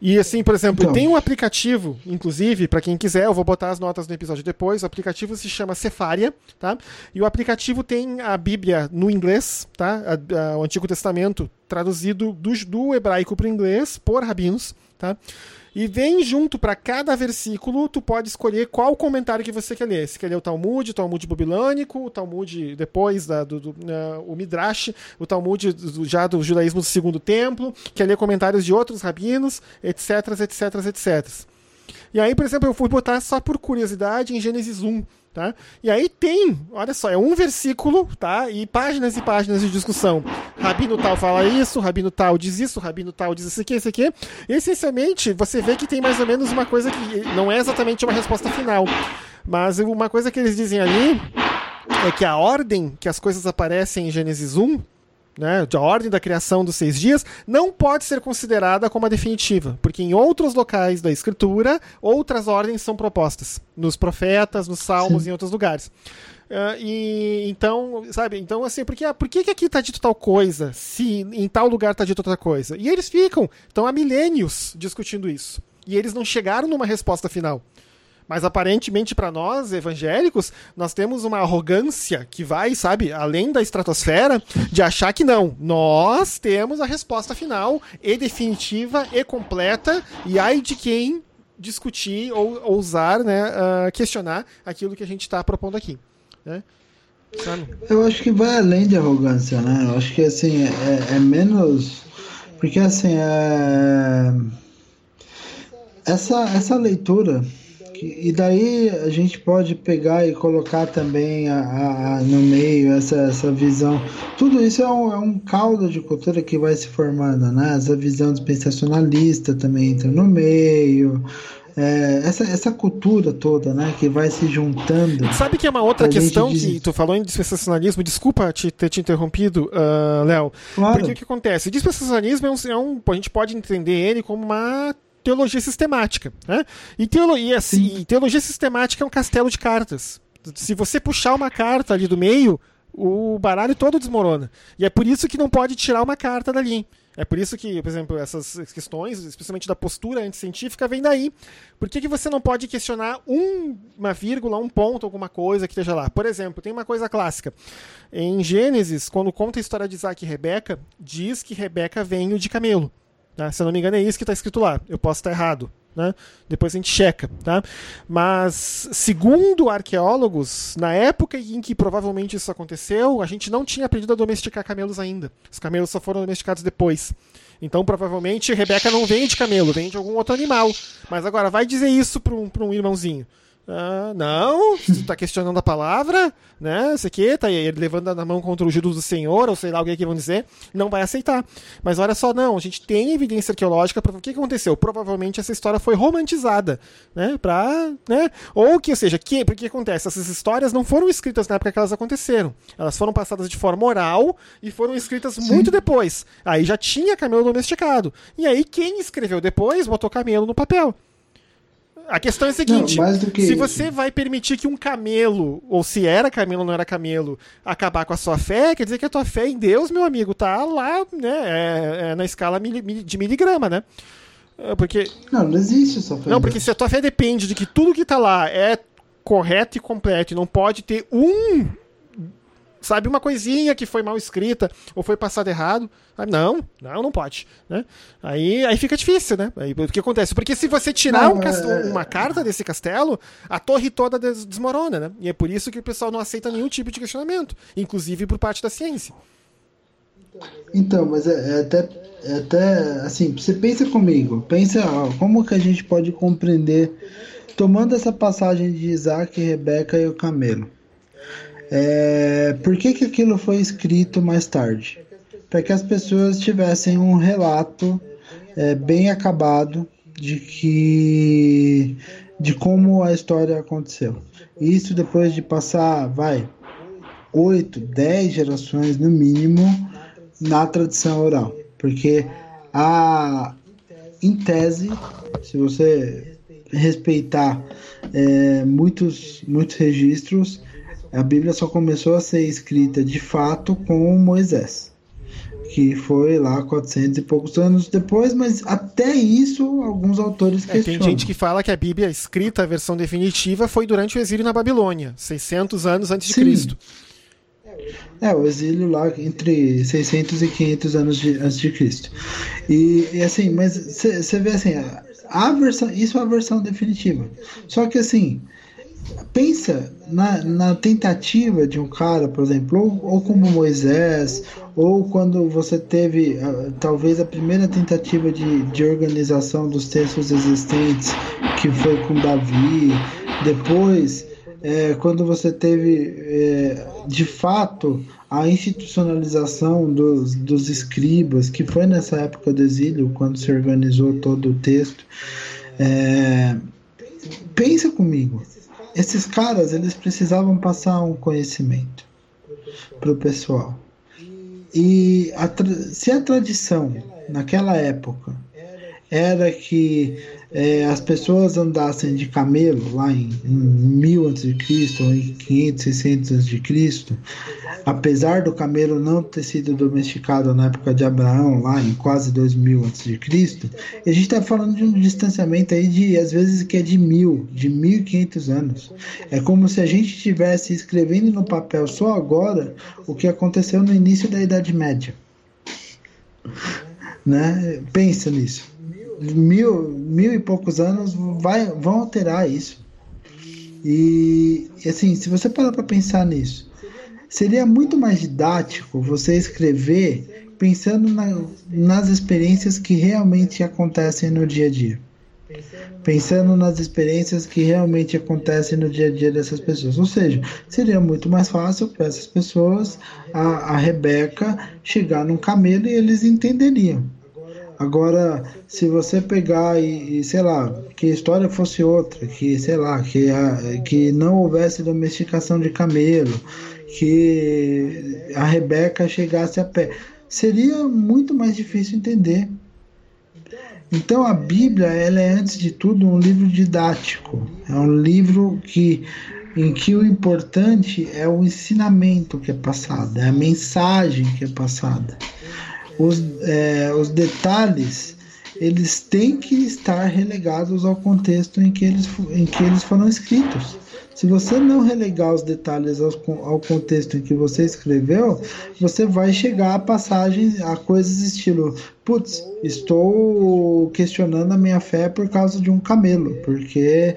E assim, por exemplo, então. tem um aplicativo, inclusive, para quem quiser, eu vou botar as notas no episódio depois. O aplicativo se chama Cefaria, tá? E o aplicativo tem a Bíblia no inglês, tá? A, a, o Antigo Testamento traduzido do, do hebraico para o inglês por rabinos, tá? E vem junto para cada versículo, tu pode escolher qual comentário que você quer ler. Se quer ler o Talmud, o Talmud babilônico, o Talmud depois, da, do, do uh, o Midrash, o Talmud do, já do judaísmo do segundo templo, quer ler comentários de outros rabinos, etc, etc, etc. E aí, por exemplo, eu fui botar só por curiosidade em Gênesis 1, Tá? E aí tem, olha só, é um versículo, tá? E páginas e páginas de discussão. Rabino tal fala isso, Rabino tal diz isso, Rabino tal diz isso aqui, isso aqui. E, essencialmente, você vê que tem mais ou menos uma coisa que não é exatamente uma resposta final. Mas uma coisa que eles dizem ali é que a ordem que as coisas aparecem em Gênesis 1 né, a ordem da criação dos seis dias, não pode ser considerada como a definitiva, porque em outros locais da escritura, outras ordens são propostas, nos profetas, nos salmos, Sim. em outros lugares. Uh, e então, sabe, então assim, porque, ah, por que, que aqui está dito tal coisa, se em tal lugar está dito outra coisa? E eles ficam, estão há milênios discutindo isso. E eles não chegaram numa resposta final. Mas aparentemente para nós evangélicos, nós temos uma arrogância que vai, sabe, além da estratosfera, de achar que não. Nós temos a resposta final e definitiva e completa, e ai de quem discutir ou ousar, né, uh, questionar aquilo que a gente está propondo aqui. Né? Eu acho que vai além de arrogância, né? Eu acho que assim é, é menos porque assim é... essa essa leitura E daí a gente pode pegar e colocar também a, a, no meio essa, essa visão. Tudo isso é um, é um caldo de cultura que vai se formando, né? Essa visão dispensacionalista também entra no meio. É, essa, essa cultura toda, né, que vai se juntando. Sabe que é uma outra questão que tu falou em dispensacionalismo? Desculpa te, ter te interrompido, uh, Léo. Claro. Porque o que acontece? Dispensacionalismo é um, é um. A gente pode entender ele como uma teologia sistemática. Né? E, teolo e, assim, teologia sistemática é um castelo de cartas. Se você puxar uma carta ali do meio, o baralho todo desmorona. E é por isso que não pode tirar uma carta dali. É por isso que, por exemplo, essas questões, especialmente da postura anticientífica, vem daí. Por que, que você não pode questionar um, uma vírgula, um ponto, alguma coisa que esteja lá? Por exemplo, tem uma coisa clássica. Em Gênesis, quando conta a história de Isaac e Rebeca, diz que Rebeca veio de camelo. Tá? Se eu não me engano, é isso que está escrito lá. Eu posso estar errado. Né? Depois a gente checa, tá? Mas segundo arqueólogos, na época em que provavelmente isso aconteceu, a gente não tinha aprendido a domesticar camelos ainda. Os camelos só foram domesticados depois. Então provavelmente Rebeca não vem de camelo, vem de algum outro animal. Mas agora vai dizer isso para um, um irmãozinho. Ah, não, você está questionando a palavra, né? Isso aqui, tá ele levando a mão contra o judo do Senhor, ou sei lá, alguém que vão dizer, não vai aceitar. Mas olha só, não, a gente tem evidência arqueológica para o que aconteceu. Provavelmente essa história foi romantizada, né? Pra, né? Ou que, ou seja, que, porque acontece, essas histórias não foram escritas na época que elas aconteceram. Elas foram passadas de forma oral e foram escritas Sim. muito depois. Aí já tinha camelo domesticado. E aí quem escreveu depois botou camelo no papel. A questão é a seguinte: não, se isso. você vai permitir que um camelo, ou se era camelo ou não era camelo, acabar com a sua fé, quer dizer que a tua fé em Deus, meu amigo, tá lá, né? É, é na escala de miligrama, né? É, porque. Não, não existe essa fé. Não, porque se a tua fé depende de que tudo que tá lá é correto e completo e não pode ter um sabe, uma coisinha que foi mal escrita ou foi passado errado. Não, não, não pode. Né? Aí, aí fica difícil, né? Aí, o que acontece? Porque se você tirar não, um é... uma carta desse castelo, a torre toda desmorona, né? E é por isso que o pessoal não aceita nenhum tipo de questionamento, inclusive por parte da ciência. Então, mas é, é até, é até assim, você pensa comigo, pensa ó, como que a gente pode compreender, tomando essa passagem de Isaac, Rebeca e o camelo. É, por que, que aquilo foi escrito mais tarde? Para que as pessoas tivessem um relato é, bem acabado de que de como a história aconteceu. Isso depois de passar, vai, oito, dez gerações no mínimo na tradição oral, porque a em tese, se você respeitar é, muitos muitos registros, a Bíblia só começou a ser escrita de fato com Moisés, que foi lá 400 e poucos anos depois, mas até isso alguns autores é, questionam. Tem gente que fala que a Bíblia escrita, a versão definitiva, foi durante o exílio na Babilônia, 600 anos antes de Sim. Cristo. É, o exílio lá entre 600 e 500 anos de, antes de Cristo. E, e assim, mas você vê assim, a versão, isso é a versão definitiva. Só que assim, pensa na, na tentativa de um cara, por exemplo, ou, ou como Moisés, ou quando você teve uh, talvez a primeira tentativa de, de organização dos textos existentes, que foi com Davi, depois, é, quando você teve é, de fato a institucionalização dos, dos escribas, que foi nessa época do exílio, quando se organizou todo o texto. É, pensa comigo, esses caras eles precisavam passar um conhecimento para o pessoal. E a se a tradição naquela época era que é, as pessoas andassem de camelo lá em, em 1000 a.C. ou em 500, 600 a.C., apesar do camelo não ter sido domesticado na época de Abraão, lá em quase 2000 a.C., a gente está falando de um distanciamento aí de, às vezes, que é de mil, de 1500 anos. É como se a gente estivesse escrevendo no papel só agora o que aconteceu no início da Idade Média. Né? Pensa nisso mil, mil e poucos anos vai, vão alterar isso. E assim, se você parar para pensar nisso, seria muito mais didático você escrever pensando na, nas experiências que realmente acontecem no dia a dia. pensando nas experiências que realmente acontecem no dia a dia dessas pessoas. Ou seja, seria muito mais fácil para essas pessoas, a, a Rebeca, chegar num camelo e eles entenderiam. Agora, se você pegar e, e, sei lá, que a história fosse outra, que sei lá, que, a, que não houvesse domesticação de camelo, que a Rebeca chegasse a pé, seria muito mais difícil entender. Então a Bíblia, ela é antes de tudo um livro didático. É um livro que em que o importante é o ensinamento que é passado, é a mensagem que é passada. Os, é, os detalhes eles têm que estar relegados ao contexto em que eles, em que eles foram escritos. Se você não relegar os detalhes ao, ao, contexto em que você escreveu, você vai chegar a passagens, a coisas estilo: putz, estou questionando a minha fé por causa de um camelo, porque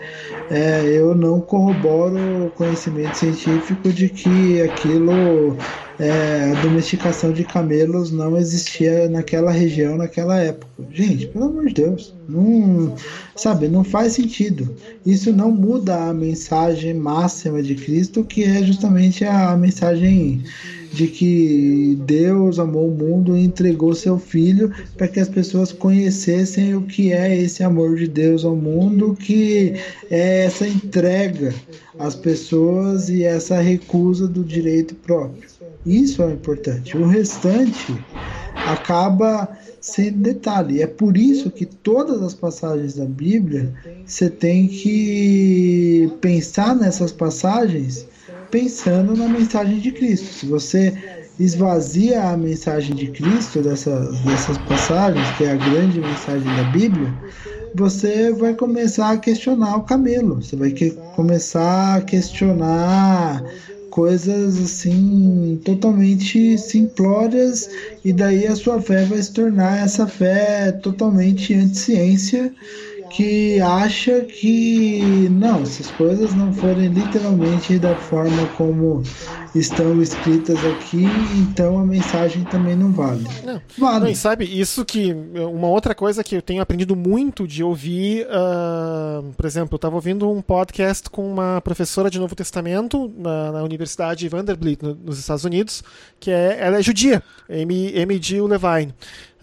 é, eu não corroboro o conhecimento científico de que aquilo é, a domesticação de camelos não existia naquela região, naquela época. Gente, pelo amor de Deus, não, sabe, não faz sentido. Isso não muda a mensagem máxima de Cristo, que é justamente a mensagem de que Deus amou o mundo e entregou seu filho para que as pessoas conhecessem o que é esse amor de Deus ao mundo, que é essa entrega às pessoas e essa recusa do direito próprio. Isso é importante. O restante acaba sendo detalhe. É por isso que todas as passagens da Bíblia você tem que pensar nessas passagens pensando na mensagem de Cristo. Se você esvazia a mensagem de Cristo dessas, dessas passagens, que é a grande mensagem da Bíblia, você vai começar a questionar o camelo. Você vai que, começar a questionar coisas assim totalmente simplórias e daí a sua fé vai se tornar essa fé totalmente anti-ciência que acha que não, essas coisas não forem literalmente da forma como estão escritas aqui, então a mensagem também não vale. Não, vale. Não, sabe, isso que. Uma outra coisa que eu tenho aprendido muito de ouvir, uh, por exemplo, eu estava ouvindo um podcast com uma professora de Novo Testamento na, na Universidade Vanderbilt, no, nos Estados Unidos, que é, ela é judia, M. M. Jill Levine.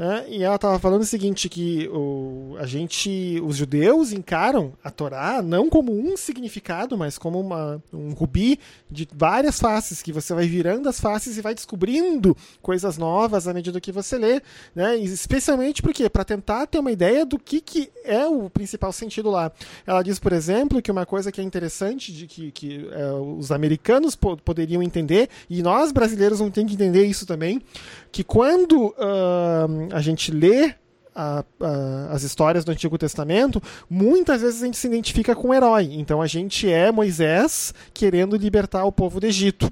Né? E ela estava falando o seguinte, que o, a gente, os judeus encaram a Torá não como um significado, mas como uma, um rubi de várias faces, que você vai virando as faces e vai descobrindo coisas novas à medida que você lê, né? Especialmente porque para tentar ter uma ideia do que, que é o principal sentido lá. Ela diz, por exemplo, que uma coisa que é interessante de que, que é, os americanos po poderiam entender e nós brasileiros vamos ter que entender isso também, que quando uh, a gente lê a, a, as histórias do Antigo Testamento, muitas vezes a gente se identifica com o herói. Então a gente é Moisés querendo libertar o povo do Egito.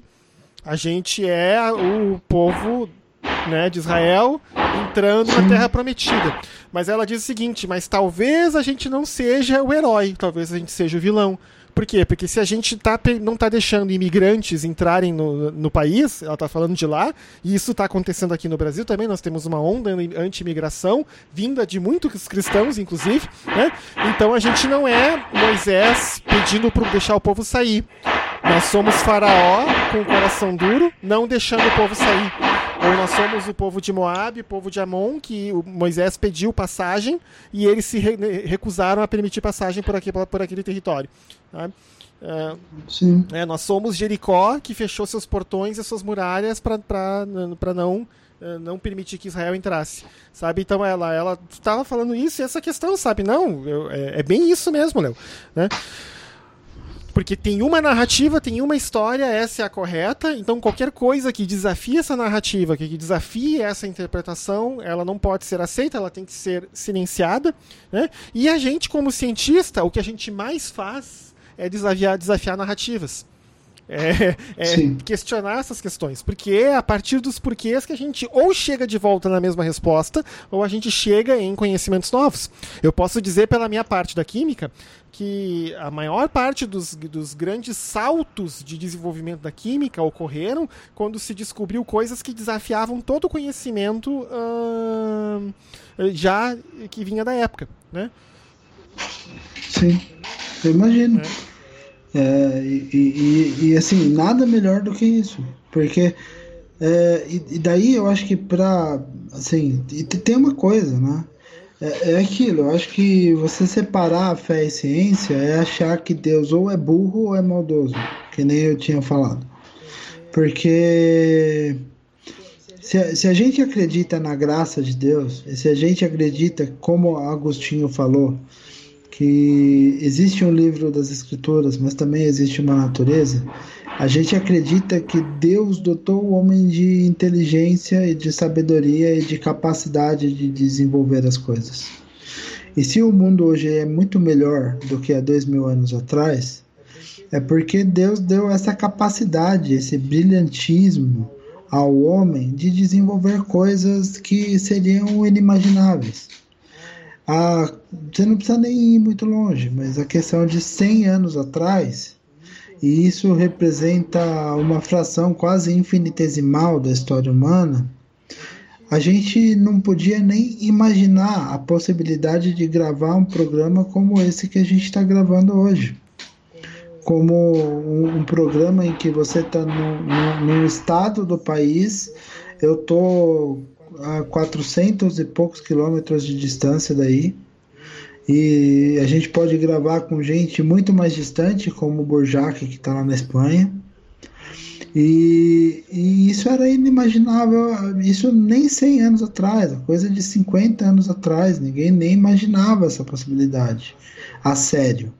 A gente é o povo né, de Israel entrando na Terra Prometida. Mas ela diz o seguinte: mas talvez a gente não seja o herói, talvez a gente seja o vilão. Por quê? Porque se a gente tá, não está deixando imigrantes entrarem no, no país, ela está falando de lá, e isso está acontecendo aqui no Brasil também, nós temos uma onda anti-imigração, vinda de muitos cristãos, inclusive, né? Então a gente não é Moisés pedindo para deixar o povo sair. Nós somos faraó com o coração duro, não deixando o povo sair. Ou nós somos o povo de Moab, o povo de Amon, que Moisés pediu passagem e eles se recusaram a permitir passagem por, aqui, por aquele território. Tá? É, Sim. É, nós somos Jericó, que fechou seus portões e suas muralhas para não é, não permitir que Israel entrasse, sabe? Então ela ela estava falando isso e essa questão, sabe? Não, eu, é, é, bem isso mesmo, Léo, né? Porque tem uma narrativa, tem uma história, essa é a correta. Então qualquer coisa que desafie essa narrativa, que desafie essa interpretação, ela não pode ser aceita, ela tem que ser silenciada. Né? E a gente, como cientista, o que a gente mais faz é desafiar, desafiar narrativas. É, é questionar essas questões. Porque é a partir dos porquês que a gente ou chega de volta na mesma resposta, ou a gente chega em conhecimentos novos. Eu posso dizer, pela minha parte da química, que a maior parte dos, dos grandes saltos de desenvolvimento da química ocorreram quando se descobriu coisas que desafiavam todo o conhecimento já que vinha da época. Né? Sim, eu imagino. É. É, e, e, e, assim, nada melhor do que isso. Porque. É, e, e, daí eu acho que pra. Assim, tem uma coisa, né? É, é aquilo, eu acho que você separar a fé e ciência é achar que Deus ou é burro ou é maldoso, que nem eu tinha falado. Porque se, se a gente acredita na graça de Deus, e se a gente acredita, como Agostinho falou, que existe um livro das Escrituras, mas também existe uma natureza, a gente acredita que Deus dotou o homem de inteligência e de sabedoria e de capacidade de desenvolver as coisas. E se o mundo hoje é muito melhor do que há dois mil anos atrás, é porque Deus deu essa capacidade, esse brilhantismo ao homem de desenvolver coisas que seriam inimagináveis. Ah, você não precisa nem ir muito longe, mas a questão de 100 anos atrás, e isso representa uma fração quase infinitesimal da história humana, a gente não podia nem imaginar a possibilidade de gravar um programa como esse que a gente está gravando hoje. Como um, um, programa em que você está no, estado do país, eu estou a 400 e poucos quilômetros de distância daí, e a gente pode gravar com gente muito mais distante, como o Borjac, que está lá na Espanha. E, e, isso era inimaginável, isso nem 100 anos atrás, coisa de 50 anos atrás, ninguém nem imaginava essa possibilidade, a sério.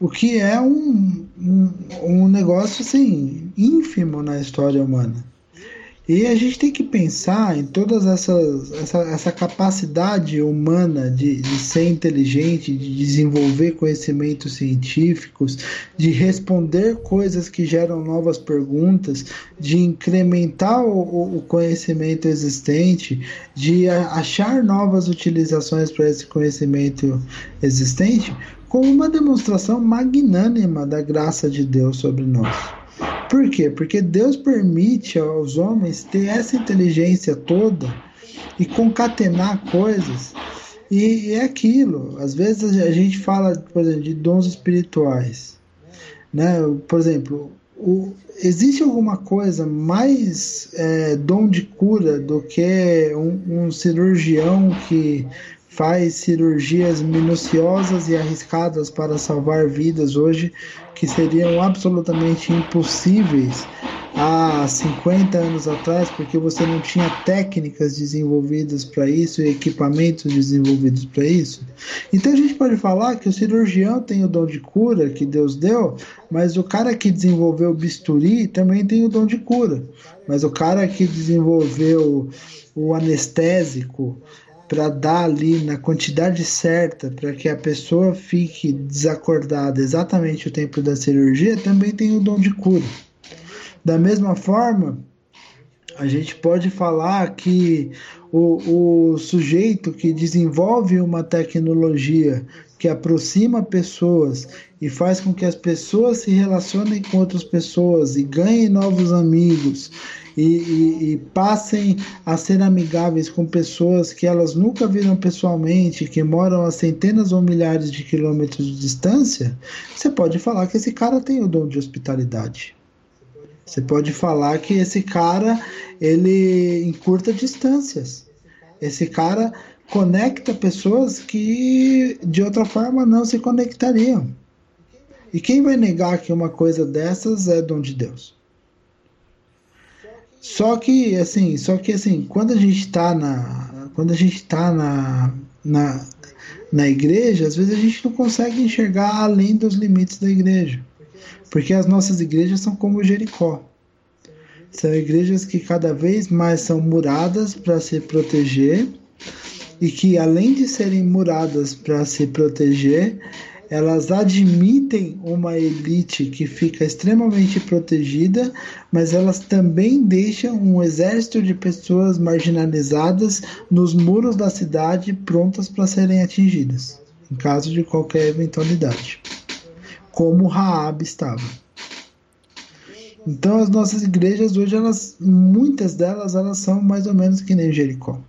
O que é um, um, um negócio assim, ínfimo na história humana. E a gente tem que pensar em todas essa, essa capacidade humana de, de ser inteligente, de desenvolver conhecimentos científicos, de responder coisas que geram novas perguntas, de incrementar o, o conhecimento existente, de achar novas utilizações para esse conhecimento existente, como uma demonstração magnânima da graça de Deus sobre nós. Por quê? Porque Deus permite aos homens ter essa inteligência toda e concatenar coisas. E, é aquilo. Às vezes a gente fala, por exemplo, de dons espirituais. Né? Por exemplo, o, existe alguma coisa mais é, dom de cura do que um, um cirurgião que faz cirurgias minuciosas e arriscadas para salvar vidas hoje que seriam absolutamente impossíveis há 50 anos atrás, porque você não tinha técnicas desenvolvidas para isso e equipamentos desenvolvidos para isso. Então a gente pode falar que o cirurgião tem o dom de cura que Deus deu, mas o cara que desenvolveu bisturi também tem o dom de cura. Mas o cara que desenvolveu o anestésico, para dar ali na quantidade certa para que a pessoa fique desacordada exatamente o tempo da cirurgia, também tem o dom de cura. Da mesma forma, a gente pode falar que o, o sujeito que desenvolve uma tecnologia que aproxima pessoas e faz com que as pessoas se relacionem com outras pessoas e ganhem novos amigos e, e, e, passem a ser amigáveis com pessoas que elas nunca viram pessoalmente, que moram a centenas ou milhares de quilômetros de distância, você pode falar que esse cara tem o dom de hospitalidade. Você pode falar que esse cara ele encurta distâncias. Esse cara conecta pessoas que de outra forma não se conectariam. E quem vai negar que uma coisa dessas é dom de Deus? Só que assim, só que assim, quando a gente está na quando a gente tá na, na na igreja, às vezes a gente não consegue enxergar além dos limites da igreja. Porque as nossas igrejas são como Jericó. São igrejas que cada vez mais são muradas para se proteger e que além de serem muradas para se proteger, elas admitem uma elite que fica extremamente protegida, mas elas também deixam um exército de pessoas marginalizadas nos muros da cidade prontas para serem atingidas, em caso de qualquer eventualidade, como Raab estava. Então as nossas igrejas hoje, elas, muitas delas, elas são mais ou menos que nem Jericó.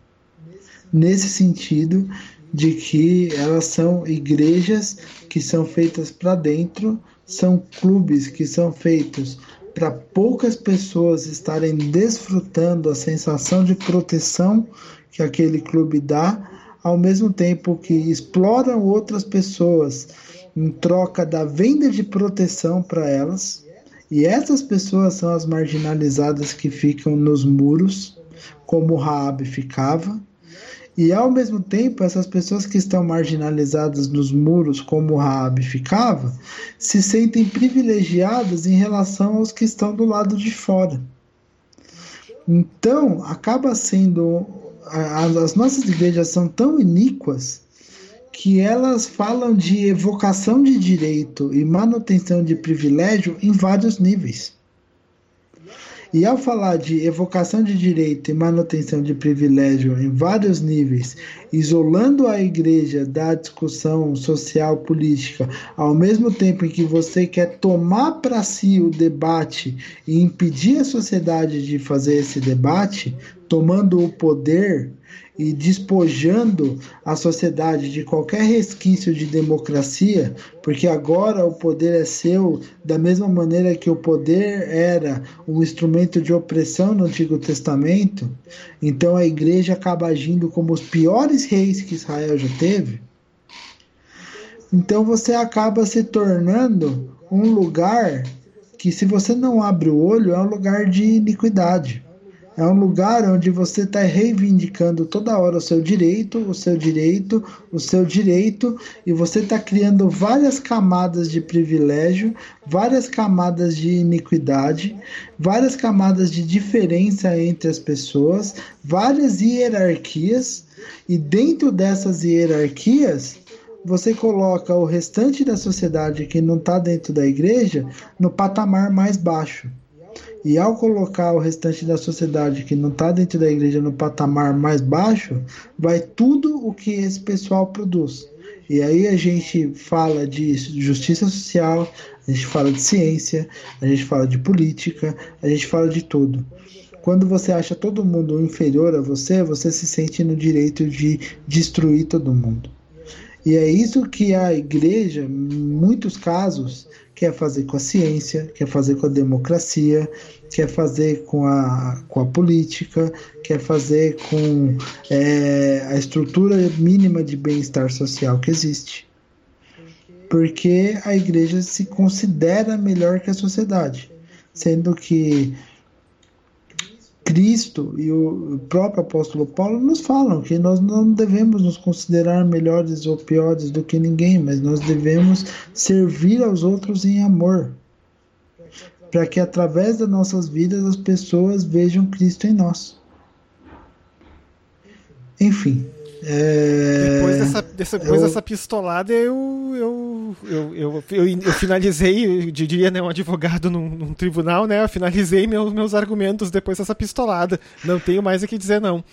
Nesse sentido de que elas são igrejas que são feitas para dentro, são clubes que são feitos para poucas pessoas estarem desfrutando a sensação de proteção que aquele clube dá, ao mesmo tempo que exploram outras pessoas em troca da venda de proteção para elas. E essas pessoas são as marginalizadas que ficam nos muros, como Raab ficava. E ao mesmo tempo, essas pessoas que estão marginalizadas nos muros, como Raab ficava, se sentem privilegiadas em relação aos que estão do lado de fora. Então, acaba sendo. As nossas igrejas são tão iníquas que elas falam de evocação de direito e manutenção de privilégio em vários níveis. E ao falar de evocação de direito e manutenção de privilégio em vários níveis, isolando a igreja da discussão social política, ao mesmo tempo em que você quer tomar para si o debate e impedir a sociedade de fazer esse debate, tomando o poder e despojando a sociedade de qualquer resquício de democracia, porque agora o poder é seu, da mesma maneira que o poder era um instrumento de opressão no Antigo Testamento, então a igreja acaba agindo como os piores reis que Israel já teve. Então você acaba se tornando um lugar que, se você não abre o olho, é um lugar de iniquidade. É um lugar onde você está reivindicando toda hora o seu direito, o seu direito, o seu direito, e você está criando várias camadas de privilégio, várias camadas de iniquidade, várias camadas de diferença entre as pessoas, várias hierarquias, e dentro dessas hierarquias você coloca o restante da sociedade que não está dentro da igreja no patamar mais baixo. E ao colocar o restante da sociedade que não está dentro da igreja no patamar mais baixo, vai tudo o que esse pessoal produz. E aí a gente fala de justiça social, a gente fala de ciência, a gente fala de política, a gente fala de tudo. Quando você acha todo mundo inferior a você, você se sente no direito de destruir todo mundo. E é isso que a igreja, em muitos casos, quer fazer com a ciência, quer fazer com a democracia, quer fazer com a, com a política, quer fazer com é, a estrutura mínima de bem-estar social que existe. Porque a igreja se considera melhor que a sociedade, sendo que Cristo e o próprio apóstolo Paulo nos falam que nós não devemos nos considerar melhores ou piores do que ninguém, mas nós devemos servir aos outros em amor, para que através das nossas vidas as pessoas vejam Cristo em nós. Enfim, é... Depois, dessa, depois dessa pistolada, eu, eu, eu, eu, finalizei, eu diria, né, um advogado num, tribunal, né? Eu finalizei meus, meus argumentos depois dessa pistolada. Não tenho mais o que dizer, não.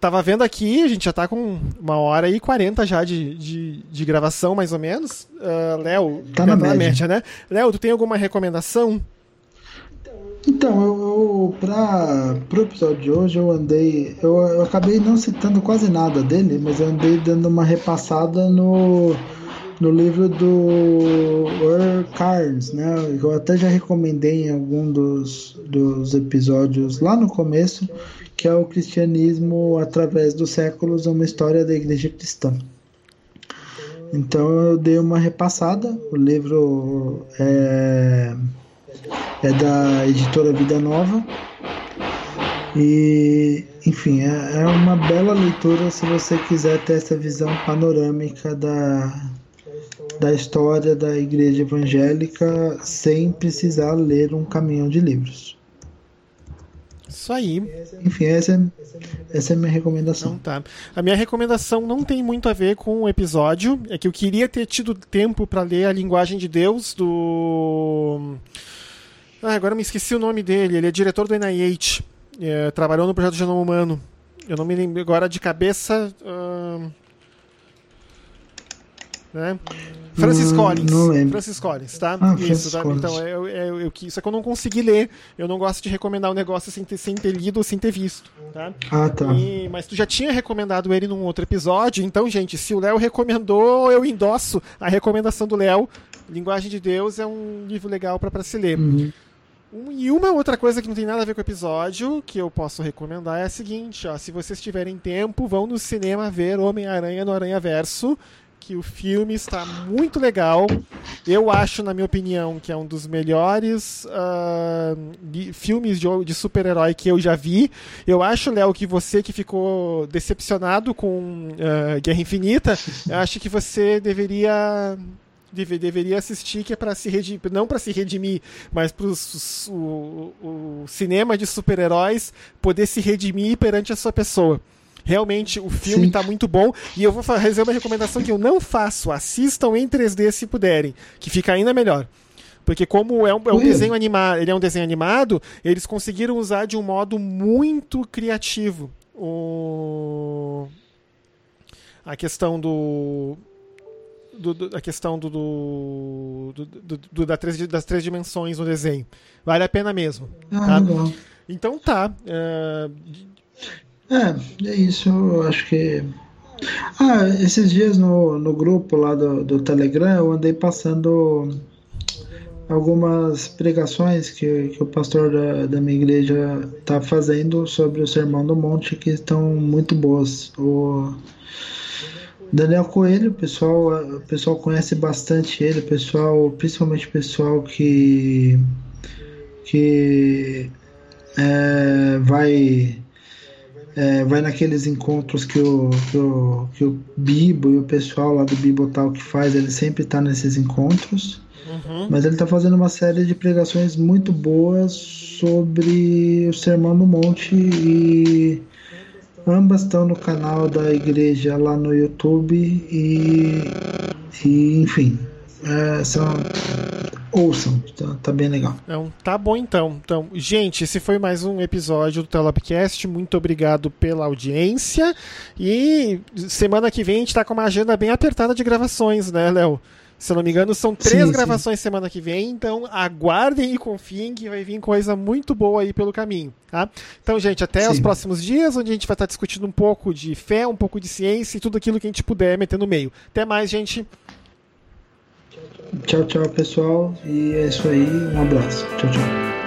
Tava vendo aqui, a gente já tá com uma hora e quarenta já de, de, de, gravação, mais ou menos. Uh, Léo, tá na média, né? Léo, tu tem alguma recomendação então, eu, eu para o episódio de hoje eu andei. Eu, eu acabei não citando quase nada dele, mas eu andei dando uma repassada no, no livro do Ur Carnes, né? Eu até já recomendei em algum dos, dos episódios lá no começo, que é o Cristianismo através dos séculos, uma história da igreja cristã. Então eu dei uma repassada, o livro é é da editora Vida Nova. E, enfim, é, é uma bela leitura se você quiser ter essa visão panorâmica da, da história da igreja evangélica sem precisar ler um caminhão de livros. Isso aí. Enfim, essa é, essa é a minha recomendação. tá. A minha recomendação não tem muito a ver com o episódio. É que eu queria ter tido tempo para ler a linguagem de Deus do ah, agora me esqueci o nome dele. Ele é diretor do NIH. É, trabalhou no projeto Genoma Humano. Eu não me lembro agora de cabeça. Uh... né? Francis Hum, Collins. Francis Collins, tá? Ah, isso, Francis tá? Collins. Então, eu, eu, eu, isso é que eu não consegui ler. Eu não gosto de recomendar o negócio sem ter, sem ter lido ou sem ter visto, tá? Ah, tá. E- mas tu já tinha recomendado ele num outro episódio, então, gente, se o Léo recomendou, eu endosso a recomendação do Léo. Linguagem de Deus é um livro legal pra se ler. Uhum. E uma outra coisa que não tem nada a ver com o episódio, que eu posso recomendar, é a seguinte, ó, se vocês tiverem tempo, vão no cinema ver Homem-Aranha no Aranha Verso, que o filme está muito legal. Eu acho, na minha opinião, que é um dos melhores de- filmes de, de super-herói que eu já vi. Eu acho, Léo, que você que ficou decepcionado com ah, Guerra Infinita, acho que você deveria deve- deveria assistir que é para se redimir, não para se redimir, mas para o, o cinema de super-heróis poder se redimir perante a sua pessoa. Realmente o filme está muito bom e eu vou fazer uma recomendação que eu não faço. Assistam em 3D se puderem, que fica ainda melhor. Porque como é um, é um desenho animado, ele é um desenho animado, eles conseguiram usar de um modo muito criativo o a questão do do- do- a questão do, do- da três, das três dimensões no desenho. Vale a pena mesmo. Ah, Tá. Então tá. eh, É, é isso, eu acho que. Ah, esses dias no, no grupo lá do, do Telegram eu andei passando algumas pregações que, que o pastor da, da minha igreja tá fazendo sobre o Sermão do Monte que estão muito boas. O Daniel Coelho, o pessoal, o pessoal conhece bastante ele, pessoal, principalmente o pessoal que que é, vai é, vai naqueles encontros que o, que o, que o Bibo e o pessoal lá do Bibotal que faz, ele sempre tá nesses encontros. uhum. Mas ele tá fazendo uma série de pregações muito boas sobre o Sermão no Monte e ambas estão no canal da igreja lá no YouTube e, e enfim, é, são, ouçam, tá, tá bem legal. Então, tá bom então. Então, gente, esse foi mais um episódio do Telabcast. Muito obrigado pela audiência. E semana que vem a gente tá com uma agenda bem apertada de gravações, né, Léo? Se eu não me engano, são três Sim, sim. gravações semana que vem, então aguardem e confiem que vai vir coisa muito boa aí pelo caminho, tá? Então, gente, até os Sim. próximos dias, onde a gente vai estar discutindo um pouco de fé, um pouco de ciência e tudo aquilo que a gente puder meter no meio. Até mais, gente. Tchau, tchau, pessoal, e é isso aí, um abraço. Tchau, tchau.